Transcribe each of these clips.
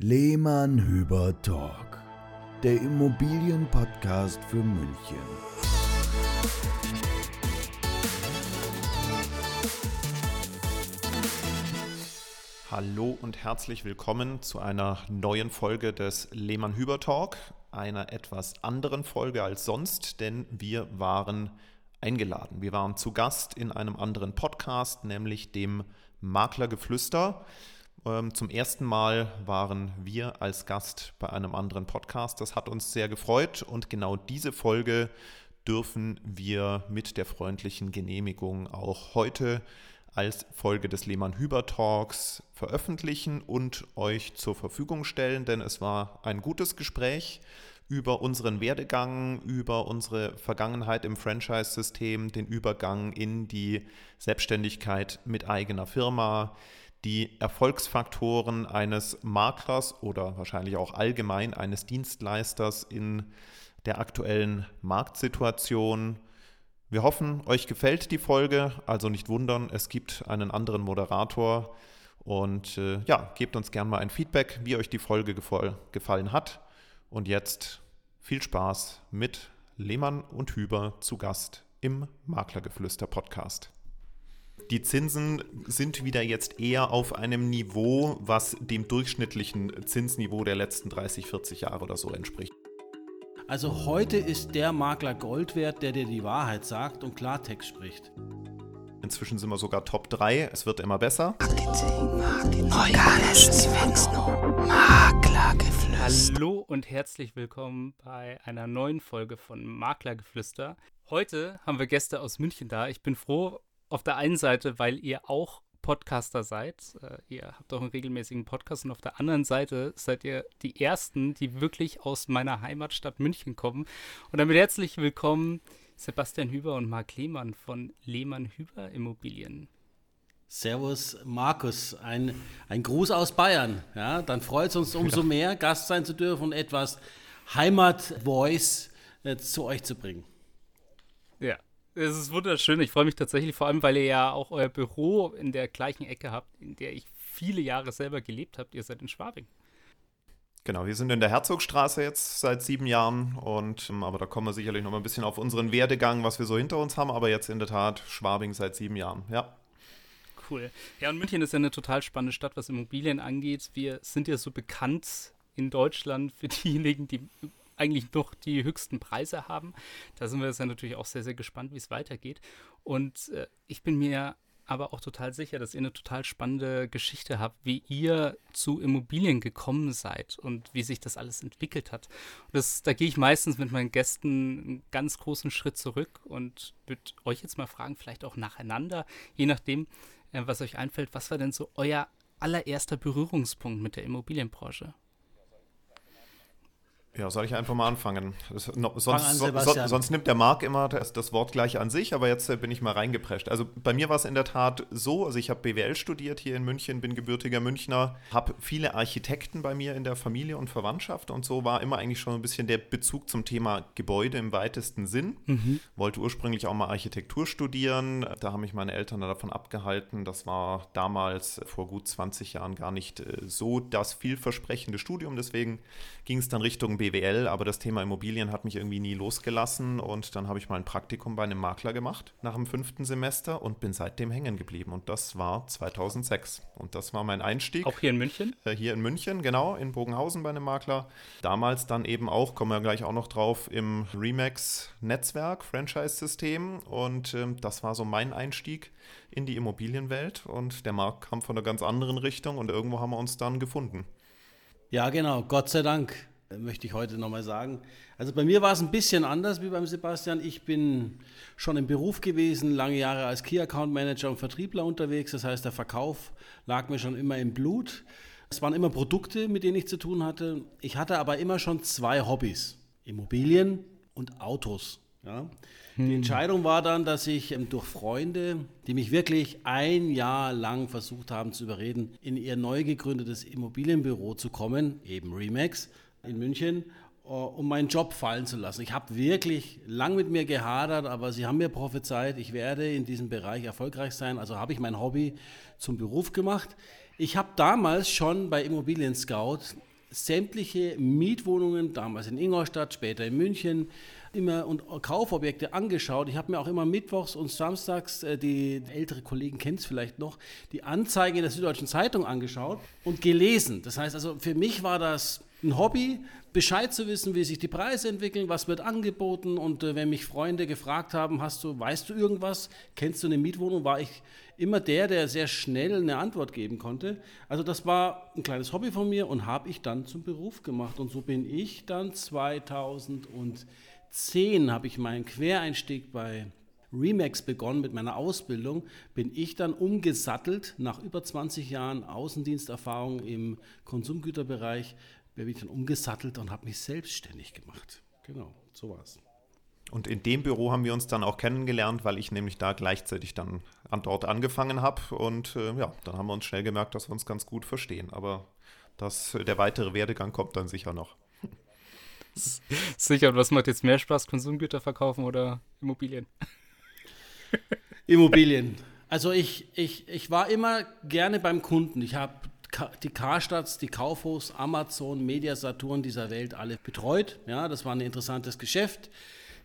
Lehmann Hüber Talk, der Immobilienpodcast für München. Hallo und herzlich willkommen zu einer neuen Folge des Lehmann Hüber Talk, einer etwas anderen Folge als sonst, denn wir waren eingeladen. Wir waren zu Gast in einem anderen Podcast, nämlich dem Maklergeflüster. Ähm, zum ersten Mal waren wir als Gast bei einem anderen Podcast. Das hat uns sehr gefreut und genau diese Folge dürfen wir mit der freundlichen Genehmigung auch heute als Folge des Lehmann-Hüber Talks veröffentlichen und euch zur Verfügung stellen, denn es war ein gutes Gespräch über unseren Werdegang, über unsere Vergangenheit im Franchise-System, den Übergang in die Selbstständigkeit mit eigener Firma, die Erfolgsfaktoren eines Maklers oder wahrscheinlich auch allgemein eines Dienstleisters in der aktuellen Marktsituation. Wir hoffen, euch gefällt die Folge, also nicht wundern, es gibt einen anderen Moderator. Und äh, ja, gebt uns gerne mal ein Feedback, wie euch die Folge gefallen hat. Und jetzt viel Spaß mit Lehmann und Hüber zu Gast im Maklergeflüster Podcast. Die Zinsen sind wieder jetzt eher auf einem Niveau, was dem durchschnittlichen Zinsniveau der letzten 30, 40 Jahre oder so entspricht. Also heute ist der Makler Gold wert, der dir die Wahrheit sagt und Klartext spricht. Inzwischen sind wir sogar Top 3. Es wird immer besser. Marketing, Marketing, Maklergeflüster. Hallo und herzlich willkommen bei einer neuen Folge von Maklergeflüster. Heute haben wir Gäste aus München da. Ich bin froh auf der einen Seite, weil ihr auch Podcaster seid. Äh, ihr habt auch einen regelmäßigen Podcast und auf der anderen Seite seid ihr die Ersten, die wirklich aus meiner Heimatstadt München kommen. Und damit herzlich willkommen Sebastian Hüber und Marc Lehmann von Lehmann Hüber Immobilien. Servus Markus, ein, ein Gruß aus Bayern. Ja, dann freut es uns umso mehr, Gast sein zu dürfen und etwas Heimat-Voice äh, zu euch zu bringen. Ja, es ist wunderschön. Ich freue mich tatsächlich vor allem, weil ihr ja auch euer Büro in der gleichen Ecke habt, in der ich viele Jahre selber gelebt habe. Ihr seid in Schwabing. Genau, wir sind in der Herzogstraße jetzt seit sieben Jahren und ähm, aber da kommen wir sicherlich noch mal ein bisschen auf unseren Werdegang, was wir so hinter uns haben, aber jetzt in der Tat Schwabing seit sieben Jahren, ja. Cool. Ja, und München ist ja eine total spannende Stadt, was Immobilien angeht. Wir sind ja so bekannt in Deutschland für diejenigen, die eigentlich noch die höchsten Preise haben. Da sind wir jetzt ja natürlich auch sehr, sehr gespannt, wie es weitergeht. Und äh, ich bin mir aber auch total sicher, dass ihr eine total spannende Geschichte habt, wie ihr zu Immobilien gekommen seid und wie sich das alles entwickelt hat. Das, da gehe ich meistens mit meinen Gästen einen ganz großen Schritt zurück und würde euch jetzt mal fragen, vielleicht auch nacheinander, je nachdem, äh, was euch einfällt, was war denn so euer allererster Berührungspunkt mit der Immobilienbranche? Ja, soll ich einfach mal anfangen? Das, no, sonst, an, so, so, sonst, nimmt der Marc immer das, das, Wort gleich an sich, aber jetzt äh, bin ich mal reingeprescht. Also bei mir war es in der Tat so, also ich habe BWL studiert hier in München, bin gebürtiger Münchner, habe viele Architekten bei mir in der Familie und Verwandtschaft und so war immer eigentlich schon ein bisschen der Bezug zum Thema Gebäude im weitesten Sinn. Mhm. Wollte ursprünglich auch mal Architektur studieren, da haben mich meine Eltern davon abgehalten. Das war damals vor gut 20 Jahren gar nicht äh, so das vielversprechende Studium, deswegen ging es dann Richtung BWL, aber das Thema Immobilien hat mich irgendwie nie losgelassen und dann habe ich mal ein Praktikum bei einem Makler gemacht nach dem fünften Semester und bin seitdem hängen geblieben und das war 2006 und das war mein Einstieg. Auch hier in München? Äh, hier in München, genau, in Bogenhausen bei einem Makler. Damals dann eben auch, kommen wir gleich auch noch drauf, im Remax-Netzwerk, Franchise-System und äh, das war so mein Einstieg in die Immobilienwelt und der Markt kam von einer ganz anderen Richtung und irgendwo haben wir uns dann gefunden. Ja, genau, Gott sei Dank möchte ich heute nochmal sagen. Also bei mir war es ein bisschen anders wie beim Sebastian. Ich bin schon im Beruf gewesen, lange Jahre als Key Account Manager und Vertriebler unterwegs. Das heißt, der Verkauf lag mir schon immer im Blut. Es waren immer Produkte, mit denen ich zu tun hatte. Ich hatte aber immer schon zwei Hobbys: Immobilien und Autos. Ja. Die hm. Entscheidung war dann, dass ich ähm, durch Freunde, die mich wirklich ein Jahr lang versucht haben zu überreden, in ihr neu gegründetes Immobilienbüro zu kommen, eben Remax, in München, äh, um meinen Job fallen zu lassen. Ich habe wirklich lang mit mir gehadert, aber sie haben mir prophezeit, ich werde in diesem Bereich erfolgreich sein. Also habe ich mein Hobby zum Beruf gemacht. Ich habe damals schon bei Immobilien Scout sämtliche Mietwohnungen, damals in Ingolstadt, später in München, immer und Kaufobjekte angeschaut. Ich habe mir auch immer mittwochs und samstags, äh, die ältere Kollegen kennen es vielleicht noch, die Anzeige der Süddeutschen Zeitung angeschaut und gelesen. Das heißt also, für mich war das ein Hobby, Bescheid zu wissen, wie sich die Preise entwickeln, was wird angeboten. Und äh, wenn mich Freunde gefragt haben, hast du, weißt du irgendwas, kennst du eine Mietwohnung, war ich immer der, der sehr schnell eine Antwort geben konnte. Also das war ein kleines Hobby von mir und habe ich dann zum Beruf gemacht. Und so bin ich dann 2010 habe ich meinen Quereinstieg bei Remax begonnen mit meiner Ausbildung, bin ich dann umgesattelt nach über 20 Jahren Außendiensterfahrung im Konsumgüterbereich bin ich dann umgesattelt und habe mich selbstständig gemacht. Genau, so war es. Und in dem Büro haben wir uns dann auch kennengelernt, weil ich nämlich da gleichzeitig dann an dort angefangen habe. Und äh, ja, dann haben wir uns schnell gemerkt, dass wir uns ganz gut verstehen. Aber das, der weitere Werdegang kommt dann sicher noch. Sicher, und was macht jetzt mehr Spaß, Konsumgüter verkaufen oder Immobilien? Immobilien. Also ich, ich, ich war immer gerne beim Kunden. Ich habe die Karstadts, die Kaufhofs, Amazon, Mediasaturn dieser Welt alle betreut. Ja, das war ein interessantes Geschäft.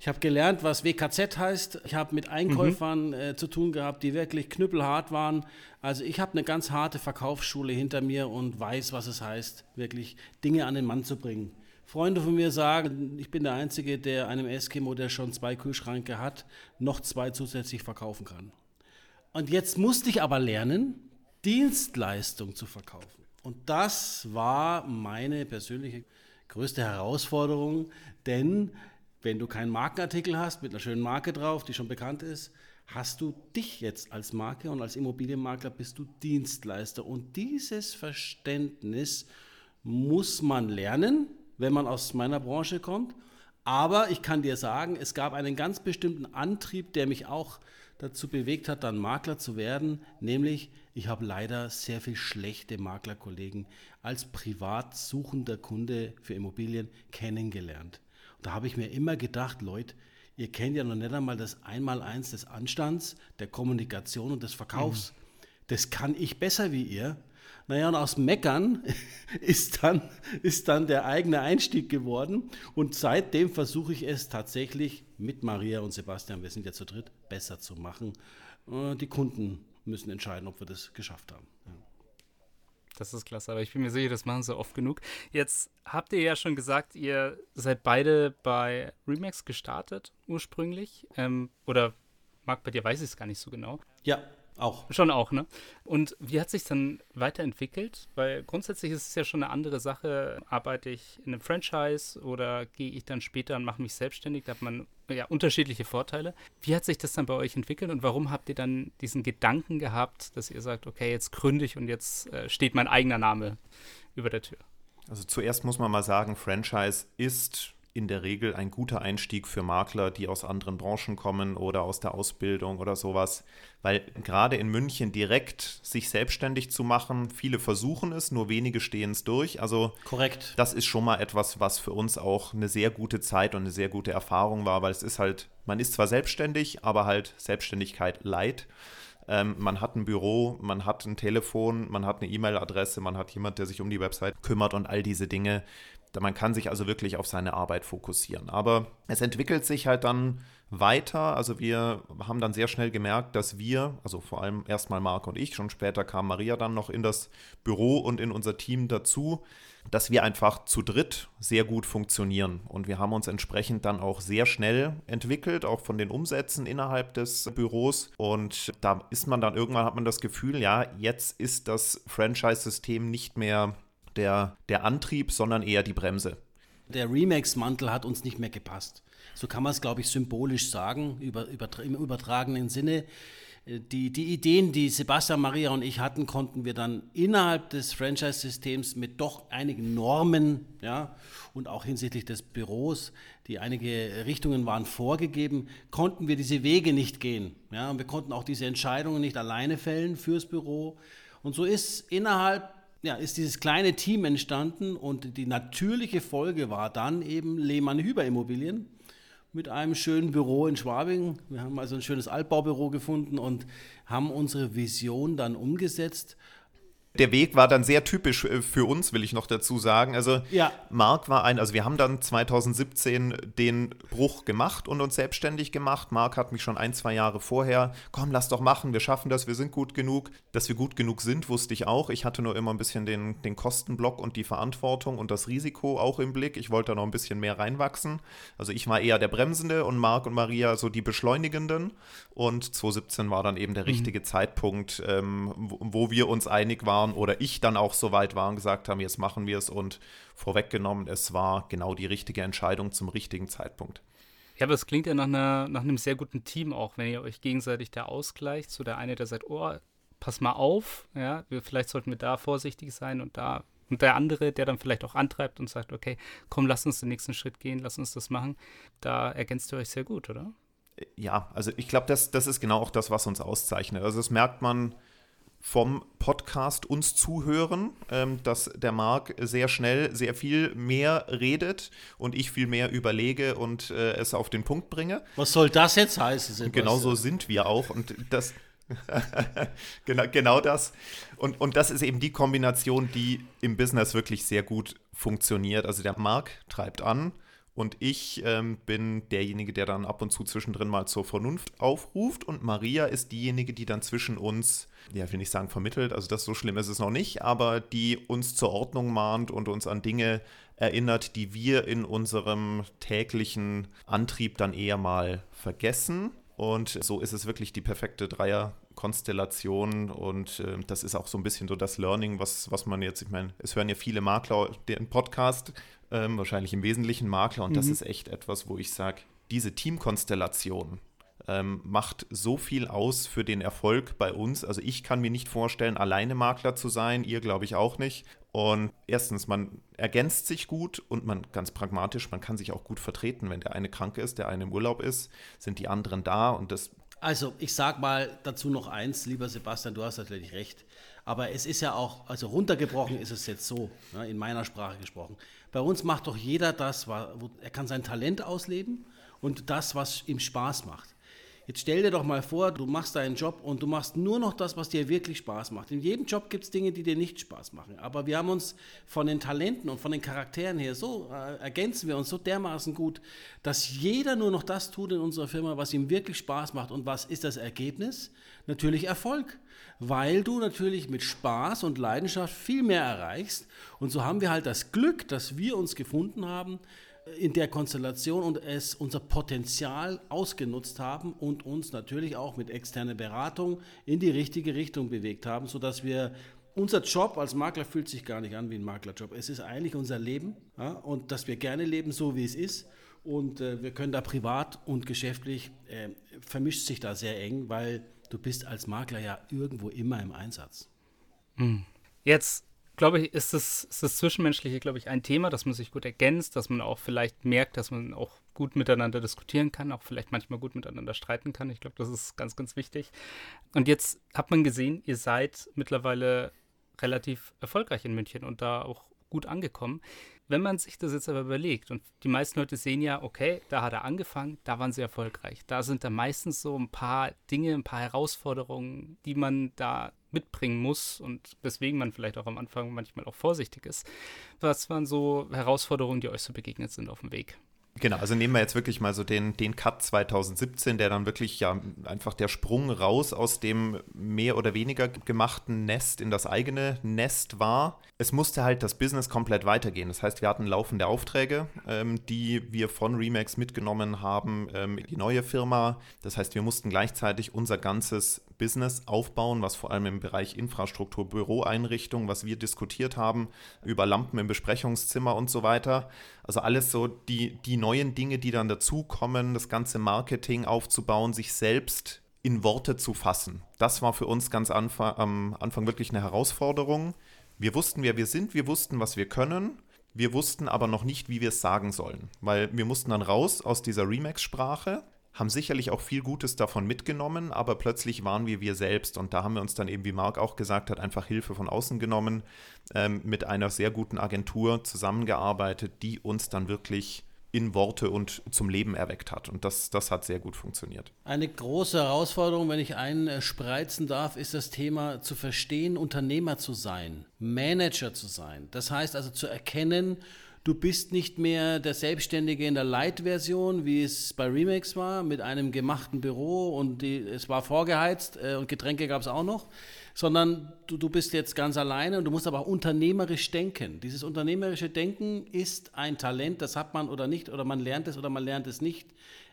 Ich habe gelernt, was WKZ heißt. Ich habe mit Einkäufern mhm. äh, zu tun gehabt, die wirklich knüppelhart waren. Also ich habe eine ganz harte Verkaufsschule hinter mir und weiß, was es heißt, wirklich Dinge an den Mann zu bringen. Freunde von mir sagen, ich bin der Einzige, der einem Eskimo, der schon zwei Kühlschränke hat, noch zwei zusätzlich verkaufen kann. Und jetzt musste ich aber lernen, Dienstleistung zu verkaufen. Und das war meine persönliche größte Herausforderung, denn wenn du keinen Markenartikel hast mit einer schönen Marke drauf, die schon bekannt ist, hast du dich jetzt als Marke und als Immobilienmakler bist du Dienstleister. Und dieses Verständnis muss man lernen, wenn man aus meiner Branche kommt. Aber ich kann dir sagen, es gab einen ganz bestimmten Antrieb, der mich auch dazu bewegt hat, dann Makler zu werden, nämlich ich habe leider sehr viel schlechte Maklerkollegen als privat suchender Kunde für Immobilien kennengelernt. Und da habe ich mir immer gedacht, Leute, ihr kennt ja noch nicht einmal das Einmaleins des Anstands, der Kommunikation und des Verkaufs. Mhm. Das kann ich besser wie ihr. Naja, und aus Meckern ist dann, ist dann der eigene Einstieg geworden. Und seitdem versuche ich es tatsächlich mit Maria und Sebastian, wir sind ja zu dritt, besser zu machen. Äh, die Kunden müssen entscheiden, ob wir das geschafft haben. Ja. Das ist klasse, aber ich bin mir sicher, das machen sie oft genug. Jetzt habt ihr ja schon gesagt, ihr seid beide bei Remax gestartet ursprünglich. Ähm, oder Marc, bei dir weiß ich es gar nicht so genau. Ja, auch. Schon auch, ne? Und wie hat sich dann weiterentwickelt? Weil grundsätzlich ist es ja schon eine andere Sache. Arbeite ich in einem Franchise oder gehe ich dann später und mache mich selbstständig? Da hat man ja unterschiedliche Vorteile. Wie hat sich das dann bei euch entwickelt und warum habt ihr dann diesen Gedanken gehabt, dass ihr sagt, okay, jetzt gründe ich und jetzt äh, steht mein eigener Name über der Tür? Also zuerst muss man mal sagen, Franchise ist in der Regel ein guter Einstieg für Makler, die aus anderen Branchen kommen oder aus der Ausbildung oder sowas. Weil gerade in München direkt sich selbstständig zu machen, viele versuchen es, nur wenige stehen es durch. Also korrekt. Das ist schon mal etwas, was für uns auch eine sehr gute Zeit und eine sehr gute Erfahrung war, weil es ist halt, man ist zwar selbstständig, aber halt Selbstständigkeit leid. Ähm, man hat ein Büro, man hat ein Telefon, man hat eine E-Mail-Adresse, man hat jemand, der sich um die Website kümmert und all diese Dinge. Man kann sich also wirklich auf seine Arbeit fokussieren. Aber es entwickelt sich halt dann weiter. Also wir haben dann sehr schnell gemerkt, dass wir, also vor allem erstmal Marc und ich, schon später kam Maria dann noch in das Büro und in unser Team dazu, dass wir einfach zu dritt sehr gut funktionieren. Und wir haben uns entsprechend dann auch sehr schnell entwickelt, auch von den Umsätzen innerhalb des Büros. Und da ist man dann irgendwann, hat man das Gefühl, ja, jetzt ist das Franchise-System nicht mehr der, der Antrieb, sondern eher die Bremse. Der Remax-Mantel hat uns nicht mehr gepasst. So kann man es, glaube ich, symbolisch sagen, über, über, im übertragenen Sinne. Äh, die, die Ideen, die Sebastian, Maria und ich hatten, konnten wir dann innerhalb des Franchise-Systems mit doch einigen Normen ja, und auch hinsichtlich des Büros, die einige Richtungen waren vorgegeben, konnten wir diese Wege nicht gehen. Ja, und wir konnten auch diese Entscheidungen nicht alleine fällen fürs Büro. Und so ist innerhalb ja, ist dieses kleine Team entstanden und die natürliche Folge war dann eben Lehmann-Hüber Immobilien mit einem schönen Büro in Schwabing. Wir haben also ein schönes Altbaubüro gefunden und haben unsere Vision dann umgesetzt. Der Weg war dann sehr typisch äh, für uns, will ich noch dazu sagen. Also Ja. Marc war ein, also wir haben dann 2017 den Bruch gemacht und uns selbstständig gemacht. Marc hat mich schon ein, zwei Jahre vorher, komm, lass doch machen, wir schaffen das, wir sind gut genug. Dass wir gut genug sind, wusste ich auch. Ich hatte nur immer ein bisschen den, den Kostenblock und die Verantwortung und das Risiko auch im Blick. Ich wollte da noch ein bisschen mehr reinwachsen. Also ich war eher der Bremsende und Marc und Maria so die Beschleunigenden. Und 2017 war dann eben der richtige Zeitpunkt, ähm, wo, wo wir uns einig waren oder ich dann auch so weit war und gesagt haben, jetzt machen wir es und vorweggenommen, es war genau die richtige Entscheidung zum richtigen Zeitpunkt. Ja, aber es klingt ja nach, einer, nach einem sehr guten Team auch, wenn ihr euch gegenseitig da ausgleicht. So der eine, der sagt, oh, pass mal auf, ja, wir, vielleicht sollten wir da vorsichtig sein und da. Und der andere, der dann vielleicht auch antreibt und sagt, okay, komm, lass uns den nächsten Schritt gehen, lass uns das machen. Da ergänzt ihr euch sehr gut, oder? Ja, also ich glaube, das, das ist genau auch das, was uns auszeichnet. Also das merkt man vom Podcast uns zuhören, ähm, dass der Marc sehr schnell sehr viel mehr redet und ich viel mehr überlege und äh, es auf den Punkt bringe. Was soll das jetzt heißen? Sebastian? Genau so sind wir auch und das genau, genau das. Und, und das ist eben die Kombination, die im Business wirklich sehr gut funktioniert. Also der Marc treibt an und ich ähm, bin derjenige, der dann ab und zu zwischendrin mal zur Vernunft aufruft und Maria ist diejenige, die dann zwischen uns, ja, will nicht sagen vermittelt, also das so schlimm ist es noch nicht, aber die uns zur Ordnung mahnt und uns an Dinge erinnert, die wir in unserem täglichen Antrieb dann eher mal vergessen. Und so ist es wirklich die perfekte Dreierkonstellation. Und äh, das ist auch so ein bisschen so das Learning, was, was man jetzt, ich meine, es hören ja viele Makler den Podcast, ähm, wahrscheinlich im Wesentlichen Makler. Und das ist echt etwas, wo ich sage, diese Teamkonstellation ähm, macht so viel aus für den Erfolg bei uns. Also ich kann mir nicht vorstellen, alleine Makler zu sein, ihr glaube ich auch nicht. Und erstens, man ergänzt sich gut und man ganz pragmatisch, man kann sich auch gut vertreten. Wenn der eine krank ist, der eine im Urlaub ist, sind die anderen da und das Also, ich sag mal dazu noch eins, lieber Sebastian, du hast natürlich recht. Aber es ist ja auch, also runtergebrochen ist es jetzt so, ne, in meiner Sprache gesprochen. Bei uns macht doch jeder das, er kann sein Talent ausleben und das, was ihm Spaß macht. Jetzt stell dir doch mal vor, du machst deinen Job und du machst nur noch das, was dir wirklich Spaß macht. In jedem Job gibt es Dinge, die dir nicht Spaß machen. Aber wir haben uns von den Talenten und von den Charakteren her so äh, ergänzen wir uns so dermaßen gut, dass jeder nur noch das tut in unserer Firma, was ihm wirklich Spaß macht. Und was ist das Ergebnis? Natürlich Erfolg. Weil du natürlich mit Spaß und Leidenschaft viel mehr erreichst. Und so haben wir halt das Glück, dass wir uns gefunden haben, in der Konstellation und es unser Potenzial ausgenutzt haben und uns natürlich auch mit externer Beratung in die richtige Richtung bewegt haben, sodass wir unser Job als Makler fühlt sich gar nicht an wie ein Maklerjob. Es ist eigentlich unser Leben ja, und dass wir gerne leben, so wie es ist. Und äh, wir können da privat und geschäftlich, äh, vermischt sich da sehr eng, weil du bist als Makler ja irgendwo immer im Einsatz. Jetzt, glaube ich, ist das, ist das Zwischenmenschliche, glaube ich, ein Thema, dass man sich gut ergänzt, dass man auch vielleicht merkt, dass man auch gut miteinander diskutieren kann, auch vielleicht manchmal gut miteinander streiten kann. Ich glaube, das ist ganz, ganz wichtig. Und jetzt hat man gesehen, ihr seid mittlerweile relativ erfolgreich in München und da auch gut angekommen. Wenn man sich das jetzt aber überlegt und die meisten Leute sehen ja, okay, da hat er angefangen, da waren sie erfolgreich. Da sind da meistens so ein paar Dinge, ein paar Herausforderungen, die man da mitbringen muss und weswegen man vielleicht auch am Anfang manchmal auch vorsichtig ist. Was waren so Herausforderungen, die euch so begegnet sind auf dem Weg? Genau, also nehmen wir jetzt wirklich mal so den, den Cut 2017, der dann wirklich ja einfach der Sprung raus aus dem mehr oder weniger gemachten Nest in das eigene Nest war. Es musste halt das Business komplett weitergehen. Das heißt, wir hatten laufende Aufträge, ähm, die wir von Remax mitgenommen haben ähm, in die neue Firma. Das heißt, wir mussten gleichzeitig unser ganzes Business aufbauen, was vor allem im Bereich Infrastruktur, Büroeinrichtung, was wir diskutiert haben, über Lampen im Besprechungszimmer und so weiter. Also alles so die, die neuen Dinge, die dann dazukommen, das ganze Marketing aufzubauen, sich selbst in Worte zu fassen. Das war für uns ganz anfa am Anfang wirklich eine Herausforderung. Wir wussten, wer wir sind, wir wussten, was wir können. Wir wussten aber noch nicht, wie wir es sagen sollen, weil wir mussten dann raus aus dieser Remax-Sprache, haben sicherlich auch viel Gutes davon mitgenommen, aber plötzlich waren wir wir selbst und da haben wir uns dann eben, wie Marc auch gesagt hat, einfach Hilfe von außen genommen, ähm, mit einer sehr guten Agentur zusammengearbeitet, die uns dann wirklich in Worte und zum Leben erweckt hat. Und das, das hat sehr gut funktioniert. Eine große Herausforderung, wenn ich einen spreizen darf, ist das Thema zu verstehen, Unternehmer zu sein, Manager zu sein. Das heißt also zu erkennen, du bist nicht mehr der Selbstständige in der Light-Version, wie es bei Remix war, mit einem gemachten Büro und die, es war vorgeheizt äh, und Getränke gab es auch noch, sondern du, du bist jetzt ganz alleine und du musst aber auch unternehmerisch denken. Dieses unternehmerische Denken ist ein Talent, das hat man oder nicht, oder man lernt es oder man lernt es nicht.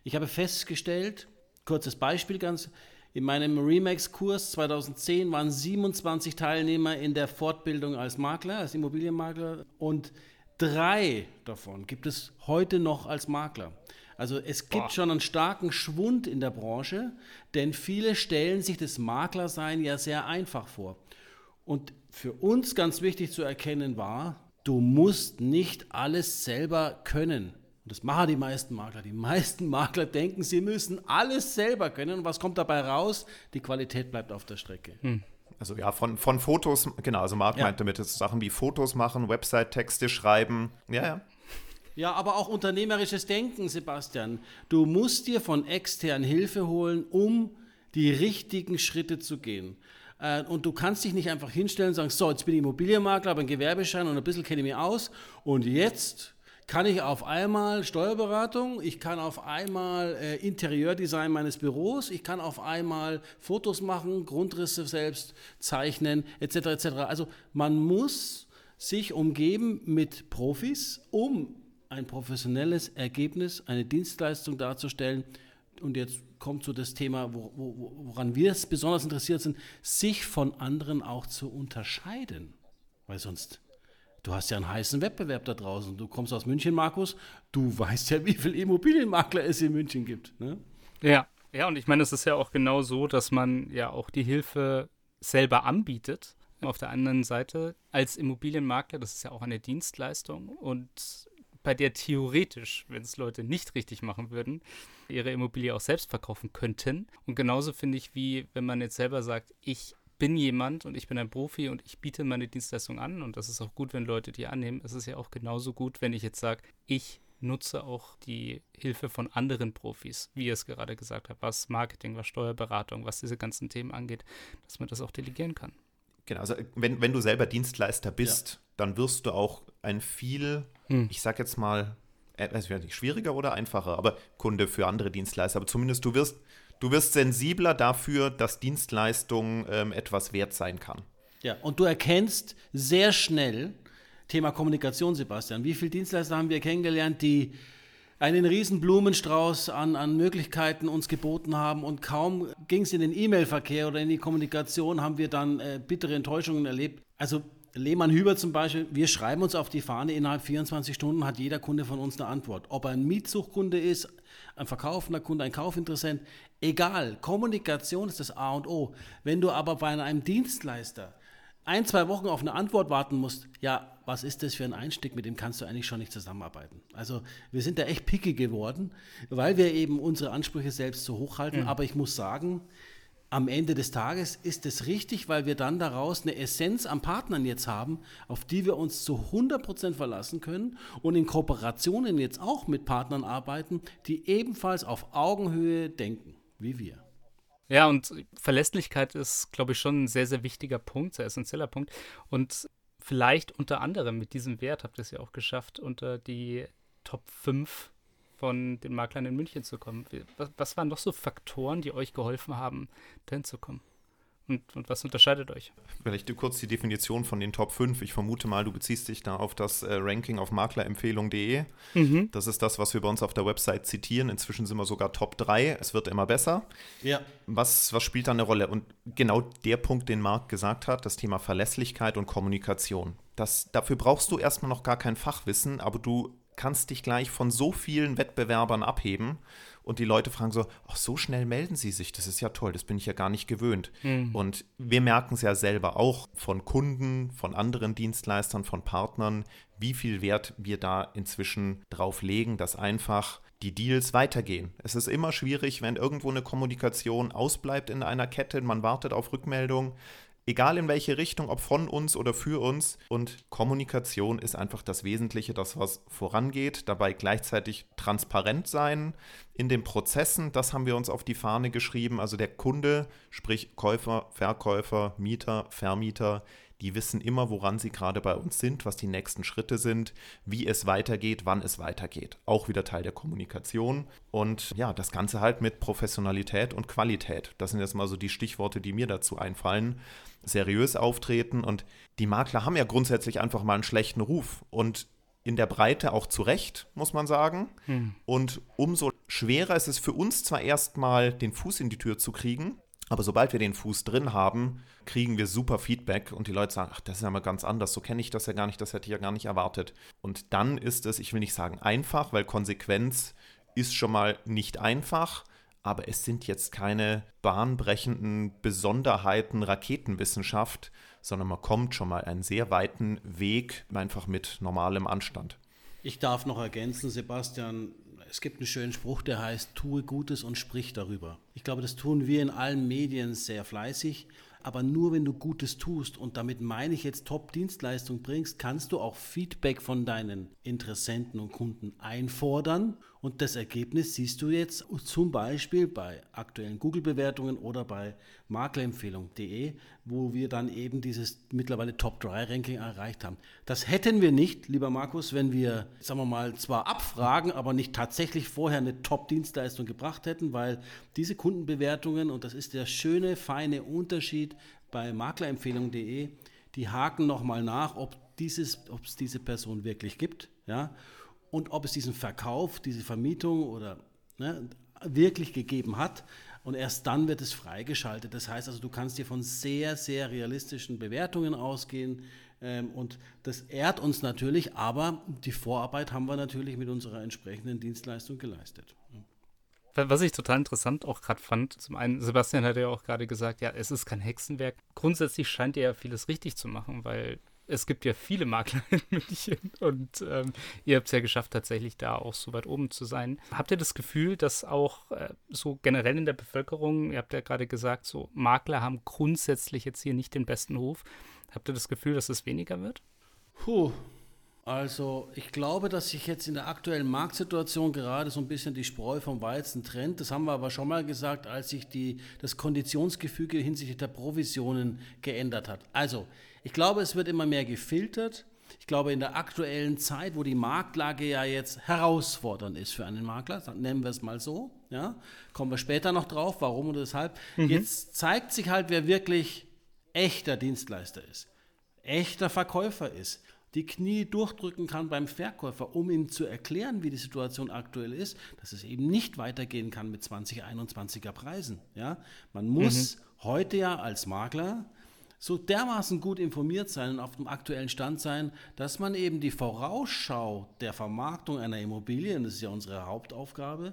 Ich habe festgestellt, kurzes Beispiel ganz, in meinem Remax-Kurs 2010 waren 27 Teilnehmer in der Fortbildung als Makler, als Immobilienmakler und drei davon gibt es heute noch als Makler. Also es gibt Boah. schon einen starken Schwund in der Branche, denn viele stellen sich das Maklersein ja sehr einfach vor. Und für uns ganz wichtig zu erkennen war, du musst nicht alles selber können. Und das machen die meisten Makler. Die meisten Makler denken, sie müssen alles selber können. Und was kommt dabei raus? Die Qualität bleibt auf der Strecke. Hm. Also ja, von, von Fotos, genau, also Marc ja. meinte damit Sachen wie Fotos machen, Website-Texte schreiben. Ja, ja. Ja, aber auch unternehmerisches Denken, Sebastian. Du musst dir von extern Hilfe holen, um die richtigen Schritte zu gehen. Äh, und du kannst dich nicht einfach hinstellen und sagen, so, jetzt bin ich Immobilienmakler, habe einen Gewerbeschein und ein bisschen kenne ich mich aus. Und jetzt kann ich auf einmal Steuerberatung, ich kann auf einmal äh, Interieurdesign meines Büros, ich kann auf einmal Fotos machen, Grundrisse selbst zeichnen, etc. etc. Also man muss sich umgeben mit Profis, um ein professionelles Ergebnis, eine Dienstleistung darzustellen. Und jetzt kommt so das Thema, wo, wo, woran wir es besonders interessiert sind, sich von anderen auch zu unterscheiden. Weil sonst, du hast ja einen heißen Wettbewerb da draußen. Du kommst aus München, Markus, du weißt ja, wie viele Immobilienmakler es in München gibt. Ne? Ja, ja, und ich meine, es ist ja auch genau so, dass man ja auch die Hilfe selber anbietet. Auf der anderen Seite als Immobilienmakler, das ist ja auch eine Dienstleistung und bei der theoretisch, wenn es Leute nicht richtig machen würden, ihre Immobilie auch selbst verkaufen könnten. Und genauso finde ich, wie wenn man jetzt selber sagt, ich bin jemand und ich bin ein Profi und ich biete meine Dienstleistung an und das ist auch gut, wenn Leute die annehmen. Es ist ja auch genauso gut, wenn ich jetzt sage, ich nutze auch die Hilfe von anderen Profis, wie ihr es gerade gesagt habt, was Marketing, was Steuerberatung, was diese ganzen Themen angeht, dass man das auch delegieren kann. Genau, also wenn, wenn du selber Dienstleister bist, ja. dann wirst du auch ein viel hm. ich sag jetzt mal, weiß ich nicht, schwieriger oder einfacher, aber Kunde für andere Dienstleister. Aber zumindest du wirst, du wirst sensibler dafür, dass Dienstleistung ähm, etwas wert sein kann. Ja, und du erkennst sehr schnell, Thema Kommunikation, Sebastian, wie viele Dienstleister haben wir kennengelernt, die einen riesen Blumenstrauß an, an Möglichkeiten uns geboten haben und kaum ging es in den E-Mail-Verkehr oder in die Kommunikation, haben wir dann äh, bittere Enttäuschungen erlebt. Also Lehmann Hüber zum Beispiel, wir schreiben uns auf die Fahne, innerhalb 24 Stunden hat jeder Kunde von uns eine Antwort. Ob er ein Mietsuchkunde ist, ein verkaufender Kunde, ein Kaufinteressent, egal. Kommunikation ist das A und O. Wenn du aber bei einem Dienstleister ein, zwei Wochen auf eine Antwort warten musst, ja, was ist das für ein Einstieg, mit dem kannst du eigentlich schon nicht zusammenarbeiten. Also wir sind da echt picky geworden, weil wir eben unsere Ansprüche selbst so hochhalten. Mhm. Aber ich muss sagen, am Ende des Tages ist es richtig, weil wir dann daraus eine Essenz an Partnern jetzt haben, auf die wir uns zu 100% verlassen können und in Kooperationen jetzt auch mit Partnern arbeiten, die ebenfalls auf Augenhöhe denken, wie wir. Ja, und Verlässlichkeit ist, glaube ich, schon ein sehr, sehr wichtiger Punkt, sehr essentieller Punkt. Und vielleicht unter anderem mit diesem Wert habt ihr es ja auch geschafft, unter die Top 5 von den Maklern in München zu kommen. Was, was waren noch so Faktoren, die euch geholfen haben, dahin zu kommen? Und, und, was unterscheidet euch? Vielleicht kurz die Definition von den Top 5. Ich vermute mal, du beziehst dich da auf das äh, Ranking auf maklerempfehlung.de. Mhm. Das ist das, was wir bei uns auf der Website zitieren. Inzwischen sind wir sogar Top 3. Es wird immer besser. Ja. Was, was spielt da eine Rolle? Und genau der Punkt, den Marc gesagt hat, das Thema Verlässlichkeit und Kommunikation. Das, dafür brauchst du erstmal noch gar kein Fachwissen, aber du kannst dich gleich von so vielen Wettbewerbern abheben und die Leute fragen so, ach, so schnell melden sie sich, das ist ja toll, das bin ich ja gar nicht gewöhnt. Mhm. Und wir merken es ja selber auch von Kunden, von anderen Dienstleistern, von Partnern, wie viel Wert wir da inzwischen drauf legen, dass einfach die Deals weitergehen. Es ist immer schwierig, wenn irgendwo eine Kommunikation ausbleibt in einer Kette, man wartet auf Rückmeldung egal in welche Richtung, ob von uns oder für uns. Und Kommunikation ist einfach das Wesentliche, das was vorangeht. Dabei gleichzeitig transparent sein in den Prozessen, das haben wir uns auf die Fahne geschrieben. Also der Kunde, sprich Käufer, Verkäufer, Mieter, Vermieter, die wissen immer, woran sie gerade bei uns sind, was die nächsten Schritte sind, wie es weitergeht, wann es weitergeht. Auch wieder Teil der Kommunikation. Und ja, das Ganze halt mit Professionalität und Qualität. Das sind jetzt mal so die Stichworte, die mir dazu einfallen. Seriös auftreten. Und die Makler haben ja grundsätzlich einfach mal einen schlechten Ruf. Und in der Breite auch zu Recht, muss man sagen. Hm. Und umso schwerer ist es für uns zwar erstmal, den Fuß in die Tür zu kriegen, aber sobald wir den Fuß drin haben, kriegen wir super Feedback und die Leute sagen, ach, das ist ja mal ganz anders, so kenne ich das ja gar nicht, das hätte ich ja gar nicht erwartet. Und dann ist es, ich will nicht sagen einfach, weil Konsequenz ist schon mal nicht einfach, aber es sind jetzt keine bahnbrechenden Besonderheiten Raketenwissenschaft, sondern man kommt schon mal einen sehr weiten Weg einfach mit normalem Anstand. Ich darf noch ergänzen, Sebastian, es gibt einen schönen Spruch, der heißt, tue Gutes und sprich darüber. Ich glaube, das tun wir in allen Medien sehr fleißig aber nur wenn du Gutes tust und damit meine ich jetzt Top-Dienstleistung bringst, kannst du auch Feedback von deinen Interessenten und Kunden einfordern und das Ergebnis siehst du jetzt zum Beispiel bei aktuellen Google-Bewertungen oder bei maklerempfehlung.de, wo wir dann eben dieses mittlerweile Top-3-Ranking erreicht haben. Das hätten wir nicht, lieber Markus, wenn wir, sagen wir mal, zwar abfragen, aber nicht tatsächlich vorher eine Top-Dienstleistung gebracht hätten, weil diese Kundenbewertungen, und das ist der schöne, feine Unterschied bei maklerempfehlung.de, die haken nochmal nach, ob, es diese Person wirklich gibt. Ja? Und ob es diesen Verkauf, diese Vermietung oder ne, wirklich gegeben hat. Und erst dann wird es freigeschaltet. Das heißt also, du kannst hier von sehr, sehr realistischen Bewertungen ausgehen. Ähm, und das ehrt uns natürlich, aber die Vorarbeit haben wir natürlich mit unserer entsprechenden Dienstleistung geleistet. Was ich total interessant auch gerade fand, zum einen, Sebastian hat ja auch gerade gesagt, ja, es ist kein Hexenwerk. Grundsätzlich scheint er ja vieles richtig zu machen, weil es gibt ja viele Makler in München und ähm, ihr habt es ja geschafft, tatsächlich da auch so weit oben zu sein. Habt ihr das Gefühl, dass auch äh, so generell in der Bevölkerung, ihr habt ja gerade gesagt, so Makler haben grundsätzlich jetzt hier nicht den besten Ruf. Habt ihr das Gefühl, dass es weniger wird? Puh. Also ich glaube, dass sich jetzt in der aktuellen Marktsituation gerade so ein bisschen die Spreu vom Weizen trennt. Das haben wir aber schon mal gesagt, als sich die, das Konditionsgefüge hinsichtlich der Provisionen geändert hat. Also ich glaube, es wird immer mehr gefiltert. Ich glaube, in der aktuellen Zeit, wo die Marktlage ja jetzt herausfordernd ist für einen Makler, nennen wir es mal so, ja, kommen wir später noch drauf, warum und weshalb. Mhm. Jetzt zeigt sich halt, wer wirklich echter Dienstleister ist, echter Verkäufer ist, die Knie durchdrücken kann beim Verkäufer, um ihm zu erklären, wie die Situation aktuell ist, dass es eben nicht weitergehen kann mit 2021er Preisen. Ja? Man muss mhm. heute ja als Makler so dermaßen gut informiert sein und auf dem aktuellen Stand sein, dass man eben die Vorausschau der Vermarktung einer Immobilie, das ist ja unsere Hauptaufgabe,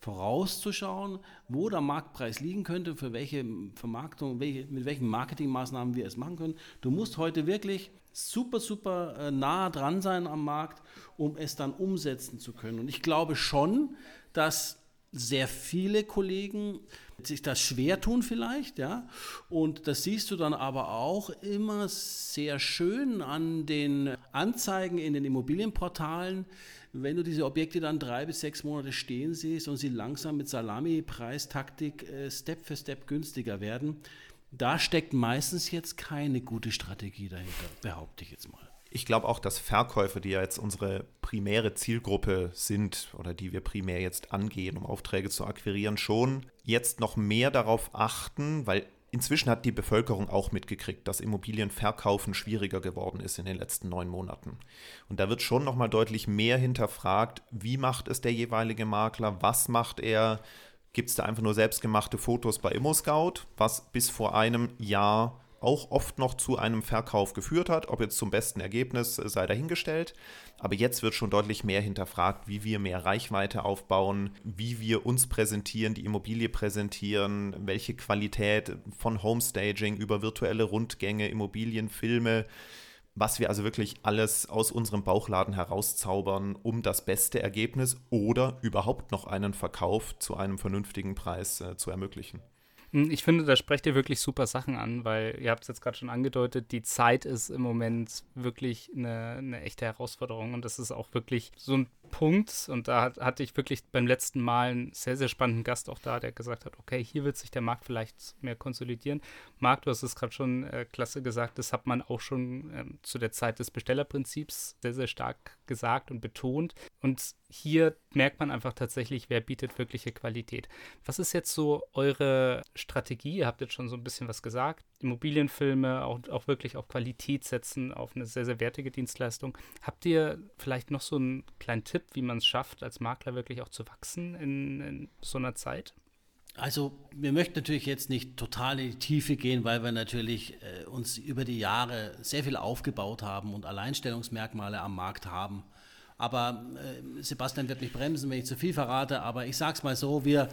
vorauszuschauen, wo der Marktpreis liegen könnte, für welche Vermarktung, welche, mit welchen Marketingmaßnahmen wir es machen können. Du musst heute wirklich super, super äh, nah dran sein am Markt, um es dann umsetzen zu können. Und ich glaube schon, dass sehr viele Kollegen sich das schwer tun vielleicht, ja. Und das siehst du dann aber auch immer sehr schön an den Anzeigen in den Immobilienportalen, wenn du diese Objekte dann drei bis sechs Monate stehen siehst und sie langsam mit Salami-Preistaktik äh, Step für Step günstiger werden. Da steckt meistens jetzt keine gute Strategie dahinter, behaupte ich jetzt mal. Ich glaube auch, dass Verkäufer, die ja jetzt unsere primäre Zielgruppe sind oder die wir primär jetzt angehen, um Aufträge zu akquirieren, schon jetzt noch mehr darauf achten, weil inzwischen hat die Bevölkerung auch mitgekriegt, dass Immobilienverkaufen schwieriger geworden ist in den letzten neun Monaten. Und da wird schon noch mal deutlich mehr hinterfragt, wie macht es der jeweilige Makler, was macht er, gibt es da einfach nur selbstgemachte Fotos bei ImmoScout, was bis vor einem Jahr auch oft noch zu einem Verkauf geführt hat. Ob jetzt zum besten Ergebnis äh, sei dahingestellt. Aber jetzt wird schon deutlich mehr hinterfragt, wie wir mehr Reichweite aufbauen, wie wir uns präsentieren, die Immobilie präsentieren, welche Qualität von Homestaging über virtuelle Rundgänge, Immobilienfilme, was wir also wirklich alles aus unserem Bauchladen herauszaubern, um das beste Ergebnis oder überhaupt noch einen Verkauf zu einem vernünftigen Preis äh, zu ermöglichen. Hm, ich finde, da sprecht ihr wirklich super Sachen an, weil ihr habt es jetzt gerade schon angedeutet, die Zeit ist im Moment wirklich eine, eine echte Herausforderung und das ist auch wirklich so ein Punkt und da hat, hatte ich wirklich beim letzten Mal einen sehr, sehr spannenden Gast auch da, der gesagt hat, okay, hier wird sich der Markt vielleicht mehr konsolidieren. Marc, du hast es gerade schon äh, klasse gesagt, das hat man auch schon ähm, zu der Zeit des Bestellerprinzips sehr, sehr stark gesagt und betont und hier merkt man einfach tatsächlich, wer bietet wirkliche Qualität. Was ist jetzt so eure Strategie? Ihr habt jetzt schon so ein bisschen was gesagt. Immobilienfilme, auch, auch wirklich auf Qualität setzen, auf eine sehr, sehr wertige Dienstleistung. Habt ihr vielleicht noch so einen kleinen Tipp, wie man es schafft, als Makler wirklich auch zu wachsen in, in so einer Zeit? Also wir möchten natürlich jetzt nicht total in die Tiefe gehen, weil wir natürlich äh, uns über die Jahre sehr viel aufgebaut haben und Alleinstellungsmerkmale am Markt haben. Aber äh, Sebastian wird mich bremsen, wenn ich zu viel verrate, aber ich sage es mal so, wir,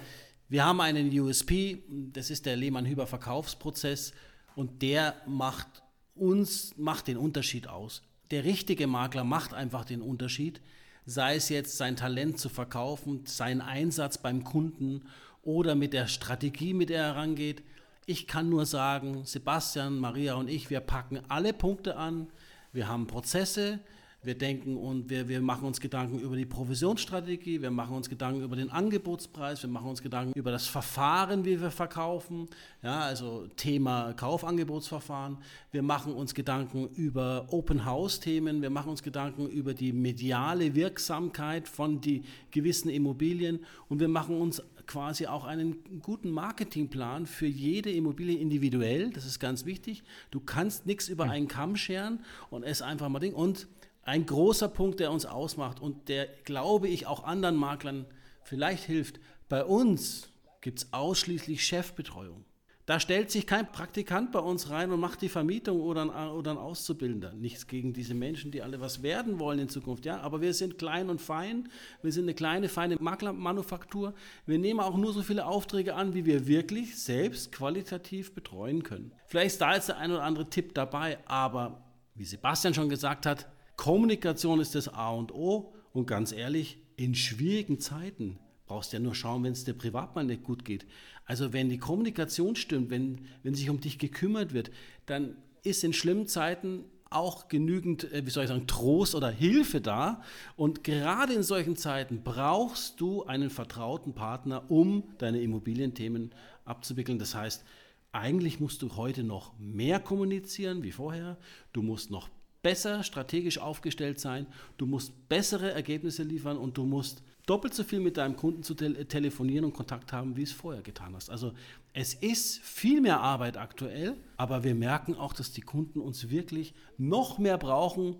wir haben einen USP, das ist der Lehmann-Hüber Verkaufsprozess und der macht uns, macht den Unterschied aus. Der richtige Makler macht einfach den Unterschied, sei es jetzt sein Talent zu verkaufen, sein Einsatz beim Kunden oder mit der Strategie, mit der er herangeht. Ich kann nur sagen, Sebastian, Maria und ich, wir packen alle Punkte an. Wir haben Prozesse, wir denken und wir, wir machen uns Gedanken über die Provisionsstrategie, wir machen uns Gedanken über den Angebotspreis, wir machen uns Gedanken über das Verfahren, wie wir verkaufen, ja, also Thema Kaufangebotsverfahren. Wir machen uns Gedanken über Open House Themen, wir machen uns Gedanken über die mediale Wirksamkeit von die gewissen Immobilien und wir machen uns quasi auch einen guten Marketingplan für jede Immobilie individuell. Das ist ganz wichtig. Du kannst nichts über einen Kamm scheren und es einfach mal Ding und ein großer Punkt, der uns ausmacht und der, glaube ich, auch anderen Maklern vielleicht hilft. Bei uns gibt es ausschließlich Chefbetreuung. Da stellt sich kein Praktikant bei uns rein und macht die Vermietung oder ein, oder ein Auszubildender. Nichts gegen diese Menschen, die alle was werden wollen in Zukunft, ja. Aber wir sind klein und fein. Wir sind eine kleine, feine Maklermanufaktur. Wir nehmen auch nur so viele Aufträge an, wie wir wirklich selbst qualitativ betreuen können. Vielleicht ist da jetzt der ein oder andere Tipp dabei, aber wie Sebastian schon gesagt hat, Kommunikation ist das A und O. Und ganz ehrlich, in schwierigen Zeiten brauchst du ja nur schauen, wenn es dir privat mal nicht gut geht. Also wenn die Kommunikation stimmt, wenn, wenn sich um dich gekümmert wird, dann ist in schlimmen Zeiten auch genügend, äh, wie soll ich sagen, Trost oder Hilfe da. Und gerade in solchen Zeiten brauchst du einen vertrauten Partner, um deine Immobilienthemen abzuwickeln. Das heißt, eigentlich musst du heute noch mehr kommunizieren wie vorher. Du musst noch besser strategisch aufgestellt sein, du musst bessere Ergebnisse liefern und du musst doppelt so viel mit deinem Kunden zu te telefonieren und Kontakt haben, wie es vorher getan hast. Also es ist viel mehr Arbeit aktuell, aber wir merken auch, dass die Kunden uns wirklich noch mehr brauchen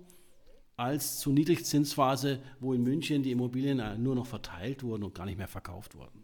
als zur Niedrigzinsphase, wo in München die Immobilien nur noch verteilt wurden und gar nicht mehr verkauft wurden.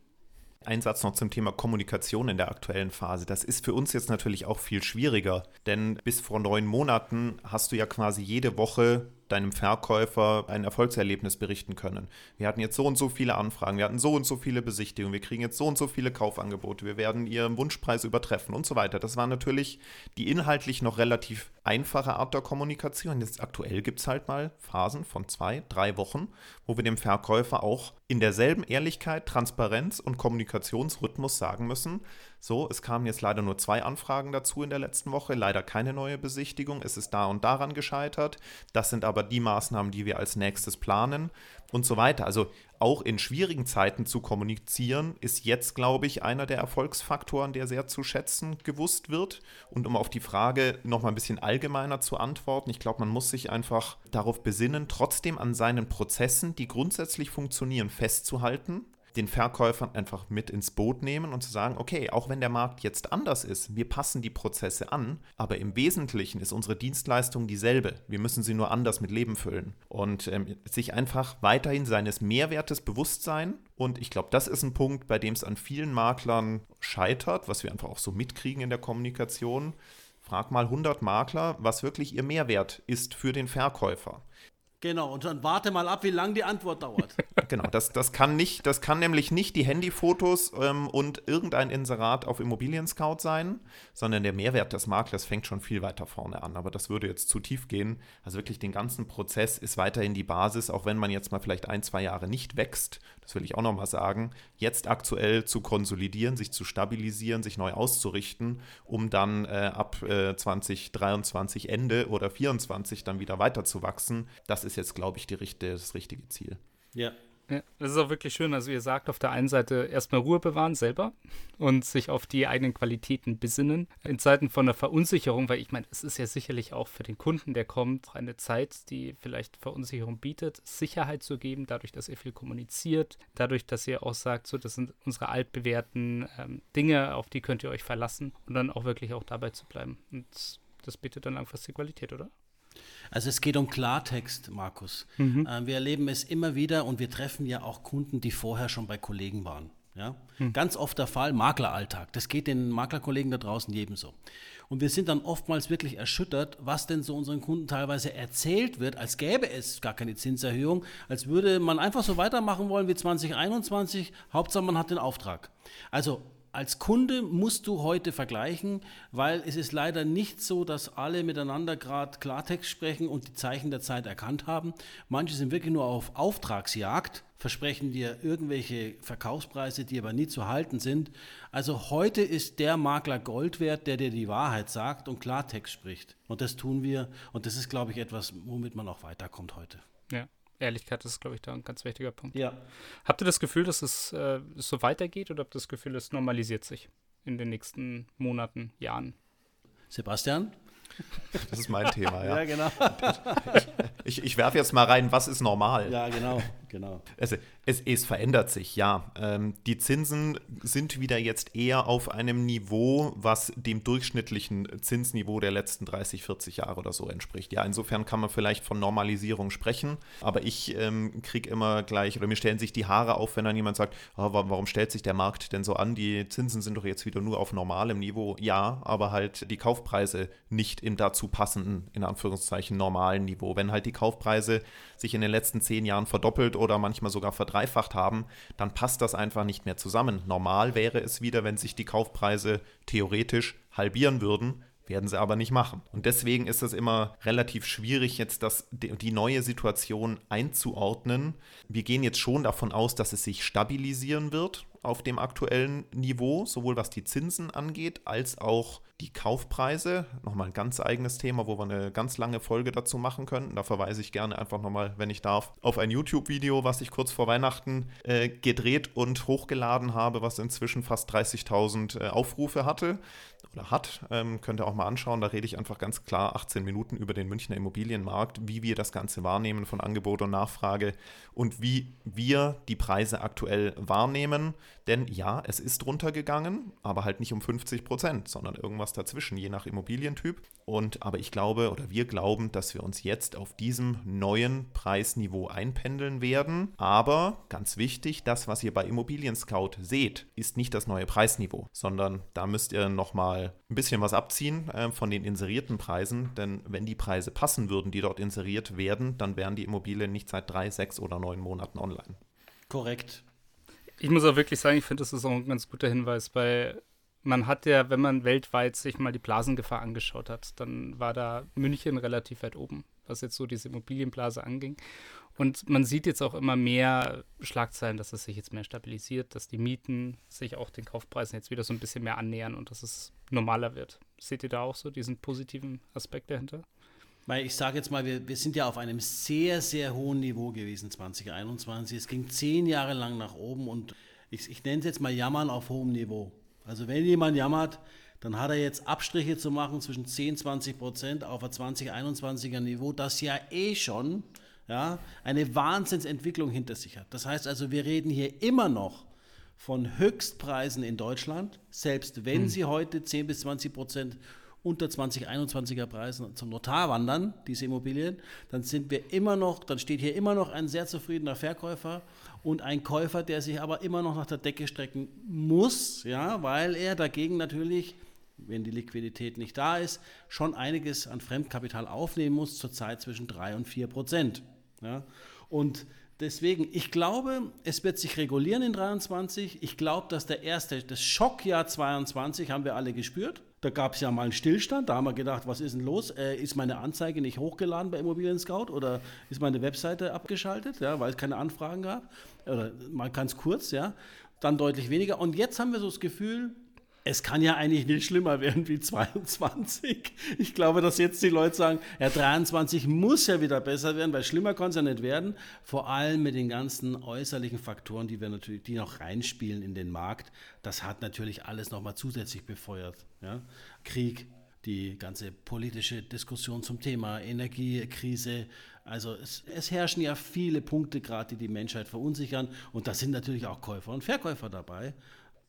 Ein Satz noch zum Thema Kommunikation in der aktuellen Phase. Das ist für uns jetzt natürlich auch viel schwieriger, denn bis vor neun Monaten hast du ja quasi jede Woche deinem Verkäufer ein Erfolgserlebnis berichten können. Wir hatten jetzt so und so viele Anfragen, wir hatten so und so viele Besichtigungen, wir kriegen jetzt so und so viele Kaufangebote, wir werden ihren Wunschpreis übertreffen und so weiter. Das war natürlich die inhaltlich noch relativ einfache Art der Kommunikation. Jetzt aktuell gibt es halt mal Phasen von zwei, drei Wochen, wo wir dem Verkäufer auch in derselben Ehrlichkeit, Transparenz und Kommunikationsrhythmus sagen müssen, so, es kamen jetzt leider nur zwei Anfragen dazu in der letzten Woche, leider keine neue Besichtigung, es ist da und daran gescheitert. Das sind aber die Maßnahmen, die wir als nächstes planen und so weiter. Also auch in schwierigen Zeiten zu kommunizieren, ist jetzt, glaube ich, einer der Erfolgsfaktoren, der sehr zu schätzen gewusst wird. Und um auf die Frage noch mal ein bisschen allgemeiner zu antworten, ich glaube, man muss sich einfach darauf besinnen, trotzdem an seinen Prozessen, die grundsätzlich funktionieren, festzuhalten den Verkäufern einfach mit ins Boot nehmen und zu sagen, okay, auch wenn der Markt jetzt anders ist, wir passen die Prozesse an, aber im Wesentlichen ist unsere Dienstleistung dieselbe. Wir müssen sie nur anders mit Leben füllen und ähm, sich einfach weiterhin seines Mehrwertes bewusst sein. Und ich glaube, das ist ein Punkt, bei dem es an vielen Maklern scheitert, was wir einfach auch so mitkriegen in der Kommunikation. Frag mal 100 Makler, was wirklich ihr Mehrwert ist für den Verkäufer. Genau, und dann warte mal ab, wie lange die Antwort dauert. Genau, das, das, kann nicht, das kann nämlich nicht die Handyfotos ähm, und irgendein Inserat auf Immobilien Scout sein, sondern der Mehrwert des Maklers fängt schon viel weiter vorne an. Aber das würde jetzt zu tief gehen. Also wirklich den ganzen Prozess ist weiterhin die Basis, auch wenn man jetzt mal vielleicht ein, zwei Jahre nicht wächst. Das will ich auch nochmal sagen. Jetzt aktuell zu konsolidieren, sich zu stabilisieren, sich neu auszurichten, um dann äh, ab äh, 2023 Ende oder 2024 dann wieder weiter zu wachsen. Das ist jetzt, glaube ich, die, das richtige Ziel. Ja, ja, das ist auch wirklich schön. Also ihr sagt auf der einen Seite erstmal Ruhe bewahren selber und sich auf die eigenen Qualitäten besinnen. In Zeiten von der Verunsicherung, weil ich meine, es ist ja sicherlich auch für den Kunden, der kommt, eine Zeit, die vielleicht Verunsicherung bietet, Sicherheit zu geben, dadurch, dass ihr viel kommuniziert, dadurch, dass ihr auch sagt, so, das sind unsere altbewährten ähm, Dinge, auf die könnt ihr euch verlassen und dann auch wirklich auch dabei zu bleiben. Und das bietet dann langfristig Qualität, oder? Also es geht um Klartext, Markus. Mhm. Äh, wir erleben es immer wieder und wir treffen ja auch Kunden, die vorher schon bei Kollegen waren. Ja? Mhm. Ganz oft der Fall, Makleralltag. Das geht den Maklerkollegen da draußen jedem so. Und wir sind dann oftmals wirklich erschüttert, was denn so unseren Kunden teilweise erzählt wird, als gäbe es gar keine Zinserhöhung, als würde man einfach so weitermachen wollen wie 2021, Hauptsache man hat den Auftrag. Also als Kunde musst du heute vergleichen, weil es ist leider nicht so, dass alle miteinander gerade Klartext sprechen und die Zeichen der Zeit erkannt haben. Manche sind wirklich nur auf Auftragsjagd, versprechen dir irgendwelche Verkaufspreise, die aber nie zu halten sind. Also heute ist der Makler Gold wert, der dir die Wahrheit sagt und Klartext spricht. Und das tun wir und das ist, glaube ich, etwas, womit man auch weiterkommt heute. Ja. Ehrlichkeit ist, glaube ich, da ein ganz wichtiger Punkt. Ja. Habt ihr das Gefühl, dass es äh, so weitergeht oder habt ihr das Gefühl, es normalisiert sich in den nächsten Monaten, Jahren? Sebastian? Das ist mein Thema, ja. ja, genau. Ich, ich werfe jetzt mal rein, was ist normal? Ja, genau, genau. Also, es, es verändert sich, ja. Ähm, die Zinsen sind wieder jetzt eher auf einem Niveau, was dem durchschnittlichen Zinsniveau der letzten 30, 40 Jahre oder so entspricht. Ja, insofern kann man vielleicht von Normalisierung sprechen, aber ich ähm, kriege immer gleich, oder mir stellen sich die Haare auf, wenn dann jemand sagt, oh, warum stellt sich der Markt denn so an? Die Zinsen sind doch jetzt wieder nur auf normalem Niveau. Ja, aber halt die Kaufpreise nicht im dazu passenden, in Anführungszeichen, normalen Niveau. Wenn halt die Kaufpreise sich in den letzten zehn Jahren verdoppelt oder manchmal sogar verdreifacht haben, dann passt das einfach nicht mehr zusammen. Normal wäre es wieder, wenn sich die Kaufpreise theoretisch halbieren würden, werden sie aber nicht machen. Und deswegen ist es immer relativ schwierig, jetzt das, die neue Situation einzuordnen. Wir gehen jetzt schon davon aus, dass es sich stabilisieren wird auf dem aktuellen Niveau, sowohl was die Zinsen angeht, als auch die Kaufpreise. Nochmal ein ganz eigenes Thema, wo wir eine ganz lange Folge dazu machen könnten. Da verweise ich gerne einfach nochmal, wenn ich darf, auf ein YouTube-Video, was ich kurz vor Weihnachten äh, gedreht und hochgeladen habe, was inzwischen fast 30.000 äh, Aufrufe hatte oder hat. Ähm, könnt ihr auch mal anschauen. Da rede ich einfach ganz klar 18 Minuten über den Münchner Immobilienmarkt, wie wir das Ganze wahrnehmen von Angebot und Nachfrage und wie wir die Preise aktuell wahrnehmen. Denn ja, es ist runtergegangen, aber halt nicht um 50 Prozent, sondern irgendwas dazwischen, je nach Immobilientyp. Und aber ich glaube oder wir glauben, dass wir uns jetzt auf diesem neuen Preisniveau einpendeln werden. Aber ganz wichtig, das, was ihr bei Immobilien Scout seht, ist nicht das neue Preisniveau, sondern da müsst ihr nochmal ein bisschen was abziehen äh, von den inserierten Preisen. Denn wenn die Preise passen würden, die dort inseriert werden, dann wären die Immobilien nicht seit drei, sechs oder neun Monaten online. Korrekt. Ich muss auch wirklich sagen, ich finde, das ist auch ein ganz guter Hinweis, weil man hat ja, wenn man weltweit sich mal die Blasengefahr angeschaut hat, dann war da München relativ weit oben, was jetzt so diese Immobilienblase anging. Und man sieht jetzt auch immer mehr Schlagzeilen, dass es sich jetzt mehr stabilisiert, dass die Mieten sich auch den Kaufpreisen jetzt wieder so ein bisschen mehr annähern und dass es normaler wird. Seht ihr da auch so diesen positiven Aspekt dahinter? Weil ich sage jetzt mal, wir, wir sind ja auf einem sehr, sehr hohen Niveau gewesen 2021. Es ging zehn Jahre lang nach oben und ich, ich nenne es jetzt mal Jammern auf hohem Niveau. Also wenn jemand jammert, dann hat er jetzt Abstriche zu machen zwischen 10, 20 Prozent auf ein 2021er Niveau, das ja eh schon ja, eine Wahnsinnsentwicklung hinter sich hat. Das heißt also, wir reden hier immer noch von Höchstpreisen in Deutschland, selbst wenn hm. sie heute 10 bis 20 Prozent unter 2021er Preisen zum Notar wandern, diese Immobilien, dann sind wir immer noch, dann steht hier immer noch ein sehr zufriedener Verkäufer und ein Käufer, der sich aber immer noch nach der Decke strecken muss, ja, weil er dagegen natürlich, wenn die Liquidität nicht da ist, schon einiges an Fremdkapital aufnehmen muss, zurzeit zwischen 3 und 4 Prozent. Ja? Und deswegen, ich glaube, es wird sich regulieren in 23. Ich glaube, dass der erste, das Schockjahr 22 haben wir alle gespürt. Da gab es ja mal einen Stillstand, da haben wir gedacht, was ist denn los? Äh, ist meine Anzeige nicht hochgeladen bei Immobilien Scout oder ist meine Webseite abgeschaltet, ja, weil es keine Anfragen gab? Oder mal ganz kurz, ja. Dann deutlich weniger. Und jetzt haben wir so das Gefühl, es kann ja eigentlich nicht schlimmer werden wie 22. Ich glaube, dass jetzt die Leute sagen, ja, 23 muss ja wieder besser werden, weil schlimmer kann es ja nicht werden. Vor allem mit den ganzen äußerlichen Faktoren, die wir natürlich, die noch reinspielen in den Markt. Das hat natürlich alles nochmal zusätzlich befeuert. Ja? Krieg, die ganze politische Diskussion zum Thema Energiekrise. Also es, es herrschen ja viele Punkte gerade, die die Menschheit verunsichern. Und da sind natürlich auch Käufer und Verkäufer dabei.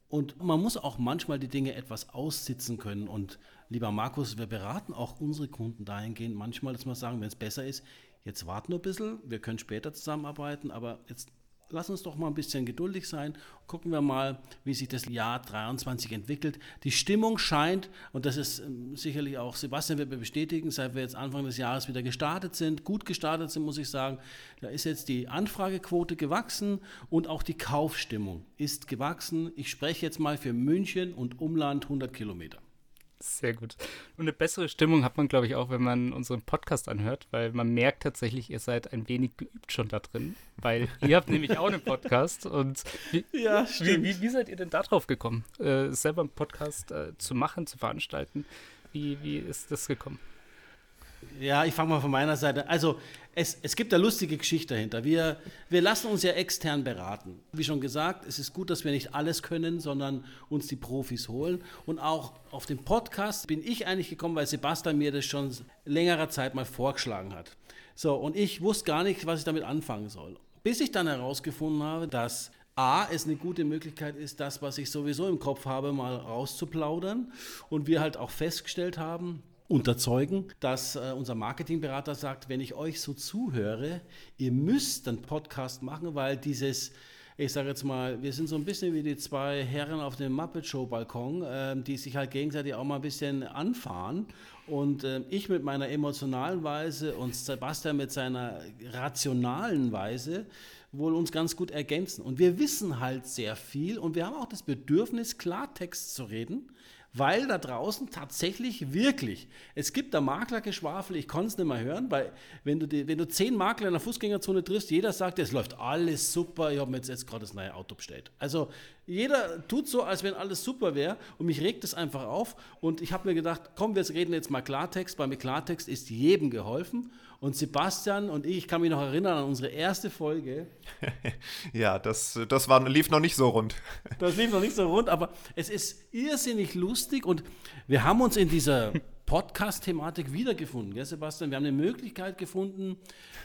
Und man muss auch manchmal die Dinge etwas aussitzen können. Und lieber Markus, wir beraten auch unsere Kunden dahingehend manchmal, dass wir sagen, wenn es besser ist, jetzt warten wir ein bisschen, wir können später zusammenarbeiten, aber jetzt lass uns doch mal ein bisschen geduldig sein. Gucken wir mal, wie sich das Jahr 23 entwickelt. Die Stimmung scheint, und das ist ähm, sicherlich auch Sebastian wird mir bestätigen, seit wir jetzt Anfang des Jahres wieder gestartet sind, gut gestartet sind, muss ich sagen, da ist jetzt die Anfragequote gewachsen und auch die Kaufstimmung ist gewachsen. Ich spreche jetzt mal für München und Umland 100 Kilometer. Sehr gut. Und eine bessere Stimmung hat man, glaube ich, auch, wenn man unseren Podcast anhört, weil man merkt tatsächlich, ihr seid ein wenig geübt schon da drin, weil ihr habt nämlich auch einen Podcast. Und wie, ja, wie, wie, wie, seid ihr denn da drauf gekommen, äh, selber einen Podcast äh, zu machen, zu veranstalten? Wie, wie ist das gekommen? Ja, ich fange mal von meiner Seite. Also es, es gibt eine lustige Geschichte dahinter. Wir, wir lassen uns ja extern beraten. Wie schon gesagt, es ist gut, dass wir nicht alles können, sondern uns die Profis holen. Und auch auf den Podcast bin ich eigentlich gekommen, weil Sebastian mir das schon längerer Zeit mal vorgeschlagen hat. So, und ich wusste gar nicht, was ich damit anfangen soll. Bis ich dann herausgefunden habe, dass A, es eine gute Möglichkeit ist, das, was ich sowieso im Kopf habe, mal rauszuplaudern. Und wir halt auch festgestellt haben, unterzeugen, dass äh, unser Marketingberater sagt, wenn ich euch so zuhöre, ihr müsst einen Podcast machen, weil dieses ich sage jetzt mal, wir sind so ein bisschen wie die zwei Herren auf dem Muppet Show Balkon, äh, die sich halt gegenseitig auch mal ein bisschen anfahren. Und äh, ich mit meiner emotionalen Weise und Sebastian mit seiner rationalen Weise wohl uns ganz gut ergänzen. Und wir wissen halt sehr viel und wir haben auch das Bedürfnis, Klartext zu reden weil da draußen tatsächlich wirklich, es gibt da Maklergeschwafel, ich kann es nicht mehr hören, weil wenn du, die, wenn du zehn Makler in der Fußgängerzone triffst, jeder sagt, es läuft alles super, ich habe mir jetzt, jetzt gerade das neue Auto bestellt. Also jeder tut so, als wenn alles super wäre und mich regt es einfach auf und ich habe mir gedacht, komm, wir reden jetzt mal Klartext, weil mit Klartext ist jedem geholfen und Sebastian und ich, ich kann mich noch erinnern an unsere erste Folge. ja, das, das war, lief noch nicht so rund. das lief noch nicht so rund, aber es ist irrsinnig lustig und wir haben uns in dieser Podcast-Thematik wiedergefunden, gell, Sebastian? Wir haben eine Möglichkeit gefunden,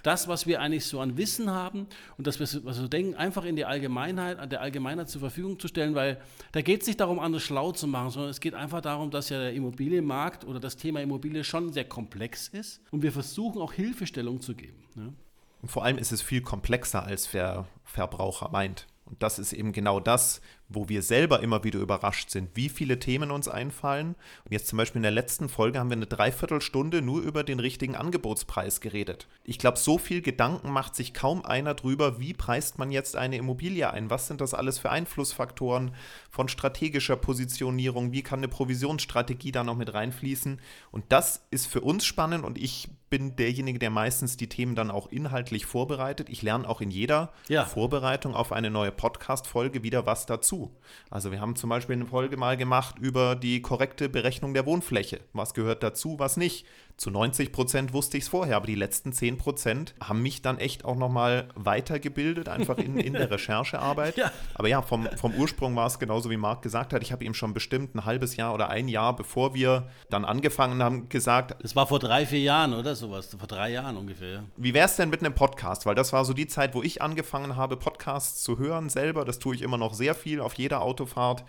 das, was wir eigentlich so an Wissen haben und das, was wir so denken, einfach in die Allgemeinheit, an der Allgemeinheit zur Verfügung zu stellen, weil da geht es nicht darum, andere schlau zu machen, sondern es geht einfach darum, dass ja der Immobilienmarkt oder das Thema Immobilie schon sehr komplex ist und wir versuchen auch Hilfestellung zu geben. Ne? Und vor allem ist es viel komplexer, als der Verbraucher meint. Und das ist eben genau das, wo wir selber immer wieder überrascht sind, wie viele Themen uns einfallen. Und jetzt zum Beispiel in der letzten Folge haben wir eine Dreiviertelstunde nur über den richtigen Angebotspreis geredet. Ich glaube, so viel Gedanken macht sich kaum einer drüber, wie preist man jetzt eine Immobilie ein? Was sind das alles für Einflussfaktoren von strategischer Positionierung? Wie kann eine Provisionsstrategie da noch mit reinfließen? Und das ist für uns spannend und ich bin derjenige, der meistens die Themen dann auch inhaltlich vorbereitet. Ich lerne auch in jeder ja. Vorbereitung auf eine neue Podcast-Folge wieder was dazu. Also wir haben zum Beispiel eine Folge mal gemacht über die korrekte Berechnung der Wohnfläche. Was gehört dazu, was nicht? Zu 90 Prozent wusste ich es vorher, aber die letzten 10 Prozent haben mich dann echt auch nochmal weitergebildet, einfach in, in der Recherchearbeit. ja. Aber ja, vom, vom Ursprung war es genauso, wie Marc gesagt hat. Ich habe ihm schon bestimmt ein halbes Jahr oder ein Jahr, bevor wir dann angefangen haben, gesagt. Das war vor drei, vier Jahren, oder sowas? Vor drei Jahren ungefähr. Wie wäre es denn mit einem Podcast? Weil das war so die Zeit, wo ich angefangen habe, Podcasts zu hören selber. Das tue ich immer noch sehr viel auf jeder Autofahrt.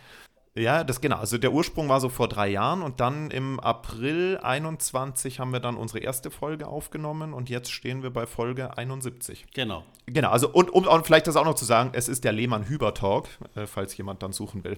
Ja, das genau. Also der Ursprung war so vor drei Jahren und dann im April 21 haben wir dann unsere erste Folge aufgenommen und jetzt stehen wir bei Folge 71. Genau. Genau, also und um und vielleicht das auch noch zu sagen, es ist der Lehmann-Hüber-Talk, äh, falls jemand dann suchen will.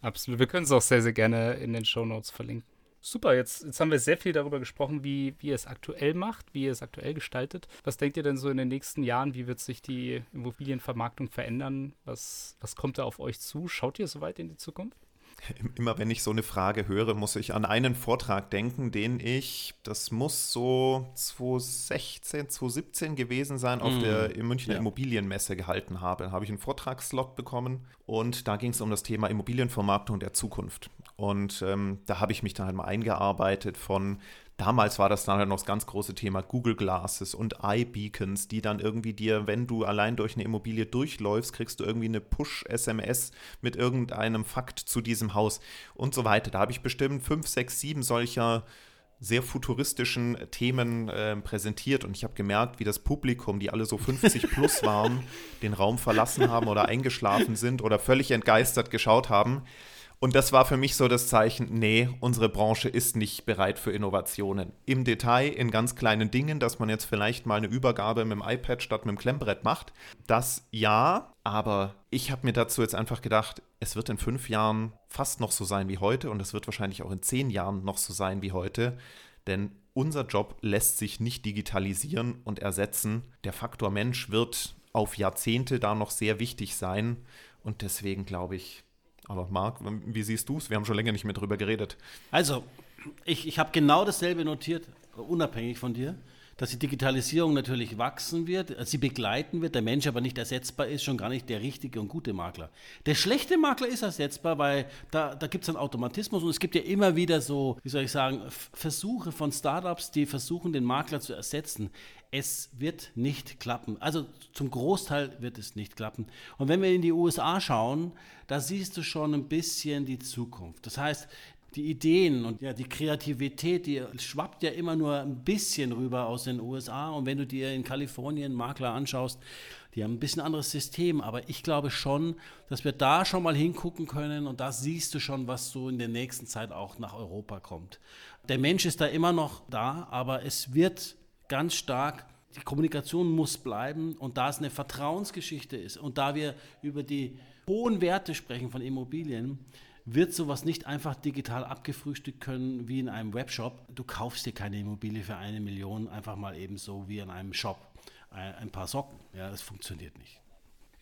Absolut. Wir können es auch sehr, sehr gerne in den Show Notes verlinken. Super, jetzt, jetzt haben wir sehr viel darüber gesprochen, wie, wie ihr es aktuell macht, wie ihr es aktuell gestaltet. Was denkt ihr denn so in den nächsten Jahren? Wie wird sich die Immobilienvermarktung verändern? Was, was kommt da auf euch zu? Schaut ihr so weit in die Zukunft? Immer wenn ich so eine Frage höre, muss ich an einen Vortrag denken, den ich, das muss so 2016, 2017 gewesen sein, auf mm. der Münchner ja. Immobilienmesse gehalten habe. Da habe ich einen Vortragsslot bekommen und da ging es um das Thema Immobilienvermarktung der Zukunft. Und ähm, da habe ich mich dann halt mal eingearbeitet von Damals war das dann halt noch das ganz große Thema Google Glasses und iBeacons, die dann irgendwie dir, wenn du allein durch eine Immobilie durchläufst, kriegst du irgendwie eine Push-SMS mit irgendeinem Fakt zu diesem Haus und so weiter. Da habe ich bestimmt fünf, sechs, sieben solcher sehr futuristischen Themen äh, präsentiert und ich habe gemerkt, wie das Publikum, die alle so 50 plus waren, den Raum verlassen haben oder eingeschlafen sind oder völlig entgeistert geschaut haben. Und das war für mich so das Zeichen, nee, unsere Branche ist nicht bereit für Innovationen. Im Detail, in ganz kleinen Dingen, dass man jetzt vielleicht mal eine Übergabe mit dem iPad statt mit dem Klemmbrett macht. Das ja, aber ich habe mir dazu jetzt einfach gedacht, es wird in fünf Jahren fast noch so sein wie heute und es wird wahrscheinlich auch in zehn Jahren noch so sein wie heute. Denn unser Job lässt sich nicht digitalisieren und ersetzen. Der Faktor Mensch wird auf Jahrzehnte da noch sehr wichtig sein. Und deswegen glaube ich, aber Marc, wie siehst du es? Wir haben schon länger nicht mehr darüber geredet. Also, ich, ich habe genau dasselbe notiert, unabhängig von dir, dass die Digitalisierung natürlich wachsen wird, sie begleiten wird, der Mensch aber nicht ersetzbar ist, schon gar nicht der richtige und gute Makler. Der schlechte Makler ist ersetzbar, weil da, da gibt es einen Automatismus und es gibt ja immer wieder so, wie soll ich sagen, Versuche von Startups, die versuchen, den Makler zu ersetzen. Es wird nicht klappen. Also zum Großteil wird es nicht klappen. Und wenn wir in die USA schauen, da siehst du schon ein bisschen die Zukunft. Das heißt, die Ideen und ja, die Kreativität, die schwappt ja immer nur ein bisschen rüber aus den USA. Und wenn du dir in Kalifornien Makler anschaust, die haben ein bisschen anderes System. Aber ich glaube schon, dass wir da schon mal hingucken können und da siehst du schon, was so in der nächsten Zeit auch nach Europa kommt. Der Mensch ist da immer noch da, aber es wird ganz stark, die Kommunikation muss bleiben und da es eine Vertrauensgeschichte ist und da wir über die hohen Werte sprechen von Immobilien, wird sowas nicht einfach digital abgefrühstückt können wie in einem Webshop. Du kaufst dir keine Immobilie für eine Million einfach mal eben so wie in einem Shop. Ein paar Socken. Ja, das funktioniert nicht.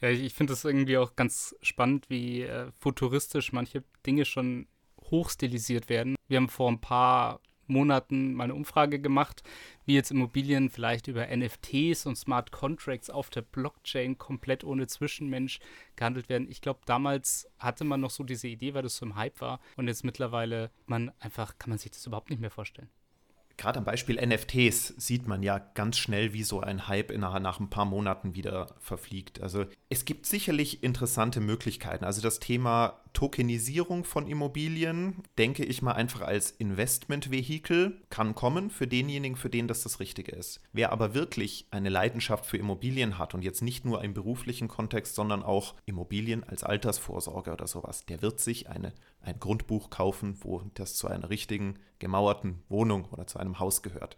Ja, ich, ich finde es irgendwie auch ganz spannend, wie äh, futuristisch manche Dinge schon hochstilisiert werden. Wir haben vor ein paar Monaten mal eine Umfrage gemacht, wie jetzt Immobilien vielleicht über NFTs und Smart Contracts auf der Blockchain komplett ohne Zwischenmensch gehandelt werden. Ich glaube, damals hatte man noch so diese Idee, weil das so im Hype war und jetzt mittlerweile man einfach kann man sich das überhaupt nicht mehr vorstellen gerade am Beispiel NFTs sieht man ja ganz schnell, wie so ein Hype innerhalb nach ein paar Monaten wieder verfliegt. Also es gibt sicherlich interessante Möglichkeiten. Also das Thema Tokenisierung von Immobilien, denke ich mal einfach als Investmentvehikel, kann kommen für denjenigen, für den das das Richtige ist. Wer aber wirklich eine Leidenschaft für Immobilien hat und jetzt nicht nur im beruflichen Kontext, sondern auch Immobilien als Altersvorsorge oder sowas, der wird sich eine, ein Grundbuch kaufen, wo das zu einer richtigen gemauerten Wohnung oder zu einem Haus gehört.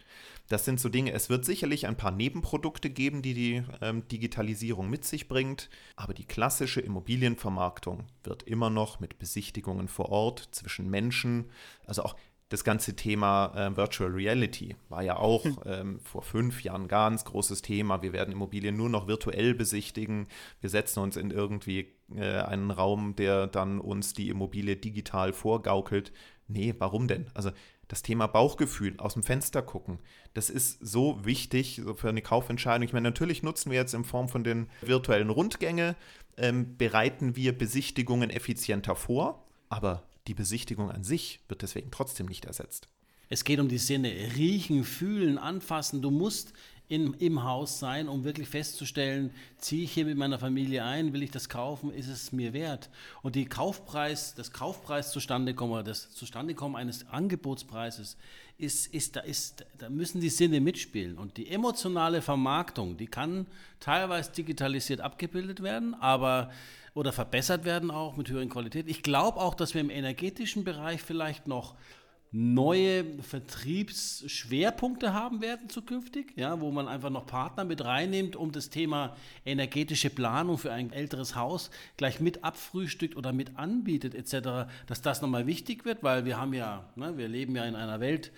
Das sind so Dinge, es wird sicherlich ein paar Nebenprodukte geben, die die ähm, Digitalisierung mit sich bringt, aber die klassische Immobilienvermarktung wird immer noch mit Besichtigungen vor Ort zwischen Menschen, also auch das ganze Thema äh, Virtual Reality war ja auch hm. ähm, vor fünf Jahren ganz großes Thema. Wir werden Immobilien nur noch virtuell besichtigen. Wir setzen uns in irgendwie äh, einen Raum, der dann uns die Immobilie digital vorgaukelt. Nee, warum denn? Also das Thema Bauchgefühl, aus dem Fenster gucken, das ist so wichtig für eine Kaufentscheidung. Ich meine, natürlich nutzen wir jetzt in Form von den virtuellen Rundgänge, ähm, bereiten wir Besichtigungen effizienter vor, aber die Besichtigung an sich wird deswegen trotzdem nicht ersetzt. Es geht um die Sinne, riechen, fühlen, anfassen. Du musst in, im Haus sein, um wirklich festzustellen, ziehe ich hier mit meiner Familie ein, will ich das kaufen, ist es mir wert? Und die Kaufpreis, das Kaufpreis zustandekommen, das Zustandekommen eines Angebotspreises, ist, ist, da, ist, da müssen die Sinne mitspielen. Und die emotionale Vermarktung, die kann teilweise digitalisiert abgebildet werden, aber oder verbessert werden auch mit höheren Qualität. Ich glaube auch, dass wir im energetischen Bereich vielleicht noch neue Vertriebsschwerpunkte haben werden zukünftig, ja, wo man einfach noch Partner mit reinnimmt, um das Thema energetische Planung für ein älteres Haus gleich mit abfrühstückt oder mit anbietet etc., dass das nochmal wichtig wird, weil wir haben ja, ne, wir leben ja in einer Welt,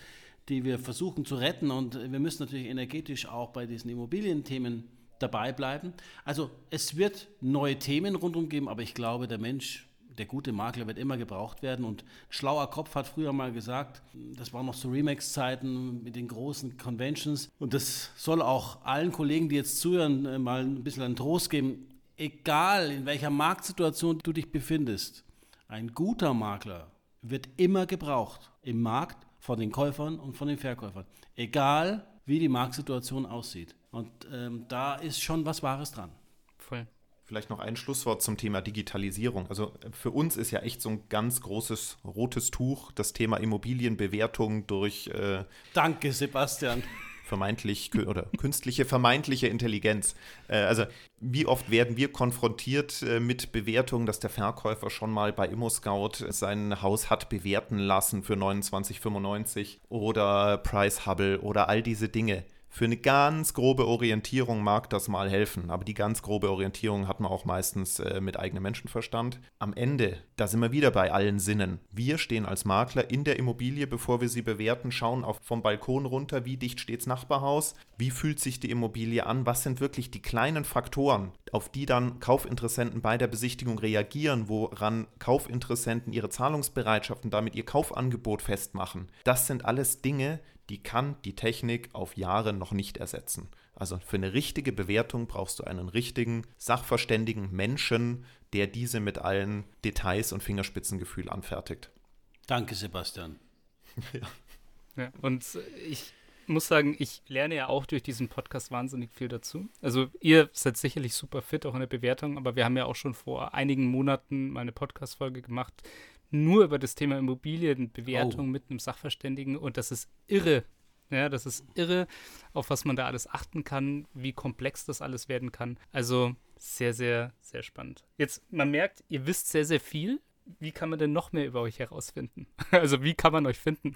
die wir versuchen zu retten und wir müssen natürlich energetisch auch bei diesen Immobilienthemen dabei bleiben. Also es wird neue Themen rundum geben, aber ich glaube, der Mensch der gute Makler wird immer gebraucht werden. Und schlauer Kopf hat früher mal gesagt, das waren noch so Remax-Zeiten mit den großen Conventions. Und das soll auch allen Kollegen, die jetzt zuhören, äh, mal ein bisschen einen Trost geben. Egal in welcher Marktsituation du dich befindest, ein guter Makler wird immer gebraucht im Markt von den Käufern und von den Verkäufern. Egal wie die Marktsituation aussieht. Und ähm, da ist schon was Wahres dran. Voll. Vielleicht noch ein Schlusswort zum Thema Digitalisierung. Also äh, für uns ist ja echt so ein ganz großes rotes Tuch das Thema Immobilienbewertung durch. Äh, Danke, Sebastian. Vermeintlich oder künstliche vermeintliche Intelligenz. Äh, also wie oft werden wir konfrontiert äh, mit Bewertungen, dass der Verkäufer schon mal bei ImmoScout sein Haus hat bewerten lassen für 29,95 oder Price Hubble oder all diese Dinge. Für eine ganz grobe Orientierung mag das mal helfen, aber die ganz grobe Orientierung hat man auch meistens äh, mit eigenem Menschenverstand. Am Ende, da sind wir wieder bei allen Sinnen. Wir stehen als Makler in der Immobilie, bevor wir sie bewerten, schauen auf, vom Balkon runter, wie dicht steht's Nachbarhaus, wie fühlt sich die Immobilie an, was sind wirklich die kleinen Faktoren, auf die dann Kaufinteressenten bei der Besichtigung reagieren, woran Kaufinteressenten ihre Zahlungsbereitschaft und damit ihr Kaufangebot festmachen. Das sind alles Dinge, die kann die Technik auf Jahre noch nicht ersetzen. Also für eine richtige Bewertung brauchst du einen richtigen, sachverständigen Menschen, der diese mit allen Details und Fingerspitzengefühl anfertigt. Danke, Sebastian. ja. ja. Und ich muss sagen, ich lerne ja auch durch diesen Podcast wahnsinnig viel dazu. Also ihr seid sicherlich super fit, auch in der Bewertung, aber wir haben ja auch schon vor einigen Monaten mal eine Podcast-Folge gemacht nur über das Thema Immobilienbewertung oh. mit einem Sachverständigen und das ist irre. Ja, das ist irre, auf was man da alles achten kann, wie komplex das alles werden kann. Also sehr, sehr, sehr spannend. Jetzt, man merkt, ihr wisst sehr, sehr viel. Wie kann man denn noch mehr über euch herausfinden? Also wie kann man euch finden?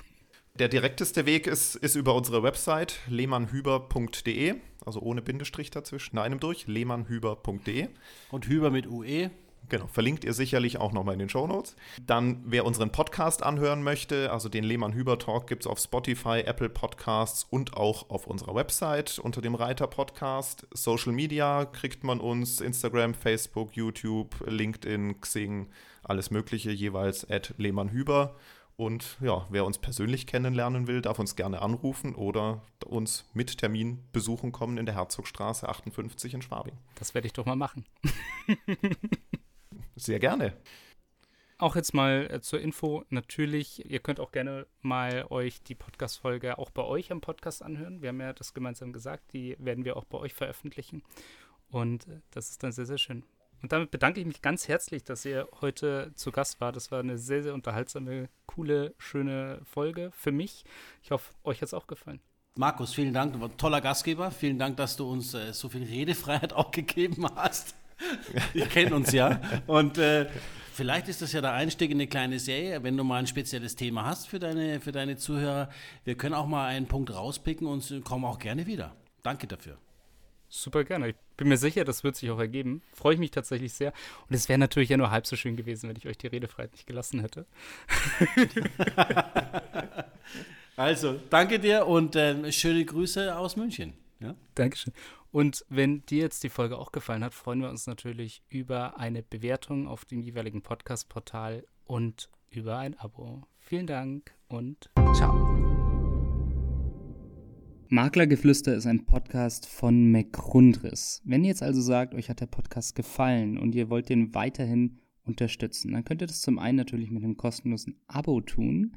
Der direkteste Weg ist, ist über unsere Website lehmannhüber.de, also ohne Bindestrich dazwischen, einem durch, lehmannhüber.de. Und Hüber mit UE? Genau, verlinkt ihr sicherlich auch nochmal in den Shownotes. Dann, wer unseren Podcast anhören möchte, also den Lehmann-Hüber-Talk gibt es auf Spotify, Apple Podcasts und auch auf unserer Website unter dem Reiter Podcast. Social Media kriegt man uns, Instagram, Facebook, YouTube, LinkedIn, Xing, alles Mögliche, jeweils at Lehmann-Hüber. Und ja, wer uns persönlich kennenlernen will, darf uns gerne anrufen oder uns mit Termin besuchen kommen in der Herzogstraße 58 in Schwabing. Das werde ich doch mal machen. Sehr gerne. Auch jetzt mal äh, zur Info, natürlich, ihr könnt auch gerne mal euch die Podcast-Folge auch bei euch am Podcast anhören. Wir haben ja das gemeinsam gesagt, die werden wir auch bei euch veröffentlichen. Und äh, das ist dann sehr, sehr schön. Und damit bedanke ich mich ganz herzlich, dass ihr heute zu Gast war. Das war eine sehr, sehr unterhaltsame, coole, schöne Folge für mich. Ich hoffe, euch hat es auch gefallen. Markus, vielen Dank. Du warst ein toller Gastgeber. Vielen Dank, dass du uns äh, so viel Redefreiheit auch gegeben hast. Wir kennen uns ja. Und äh, vielleicht ist das ja der Einstieg in eine kleine Serie, wenn du mal ein spezielles Thema hast für deine, für deine Zuhörer. Wir können auch mal einen Punkt rauspicken und kommen auch gerne wieder. Danke dafür. Super gerne. Ich bin mir sicher, das wird sich auch ergeben. Freue ich mich tatsächlich sehr. Und es wäre natürlich ja nur halb so schön gewesen, wenn ich euch die Redefreiheit nicht gelassen hätte. also, danke dir und äh, schöne Grüße aus München. Ja? Dankeschön. Und wenn dir jetzt die Folge auch gefallen hat, freuen wir uns natürlich über eine Bewertung auf dem jeweiligen Podcast-Portal und über ein Abo. Vielen Dank und ciao. Maklergeflüster ist ein Podcast von McRundris. Wenn ihr jetzt also sagt, euch hat der Podcast gefallen und ihr wollt den weiterhin unterstützen, dann könnt ihr das zum einen natürlich mit einem kostenlosen Abo tun.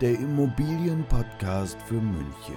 der Immobilienpodcast für München.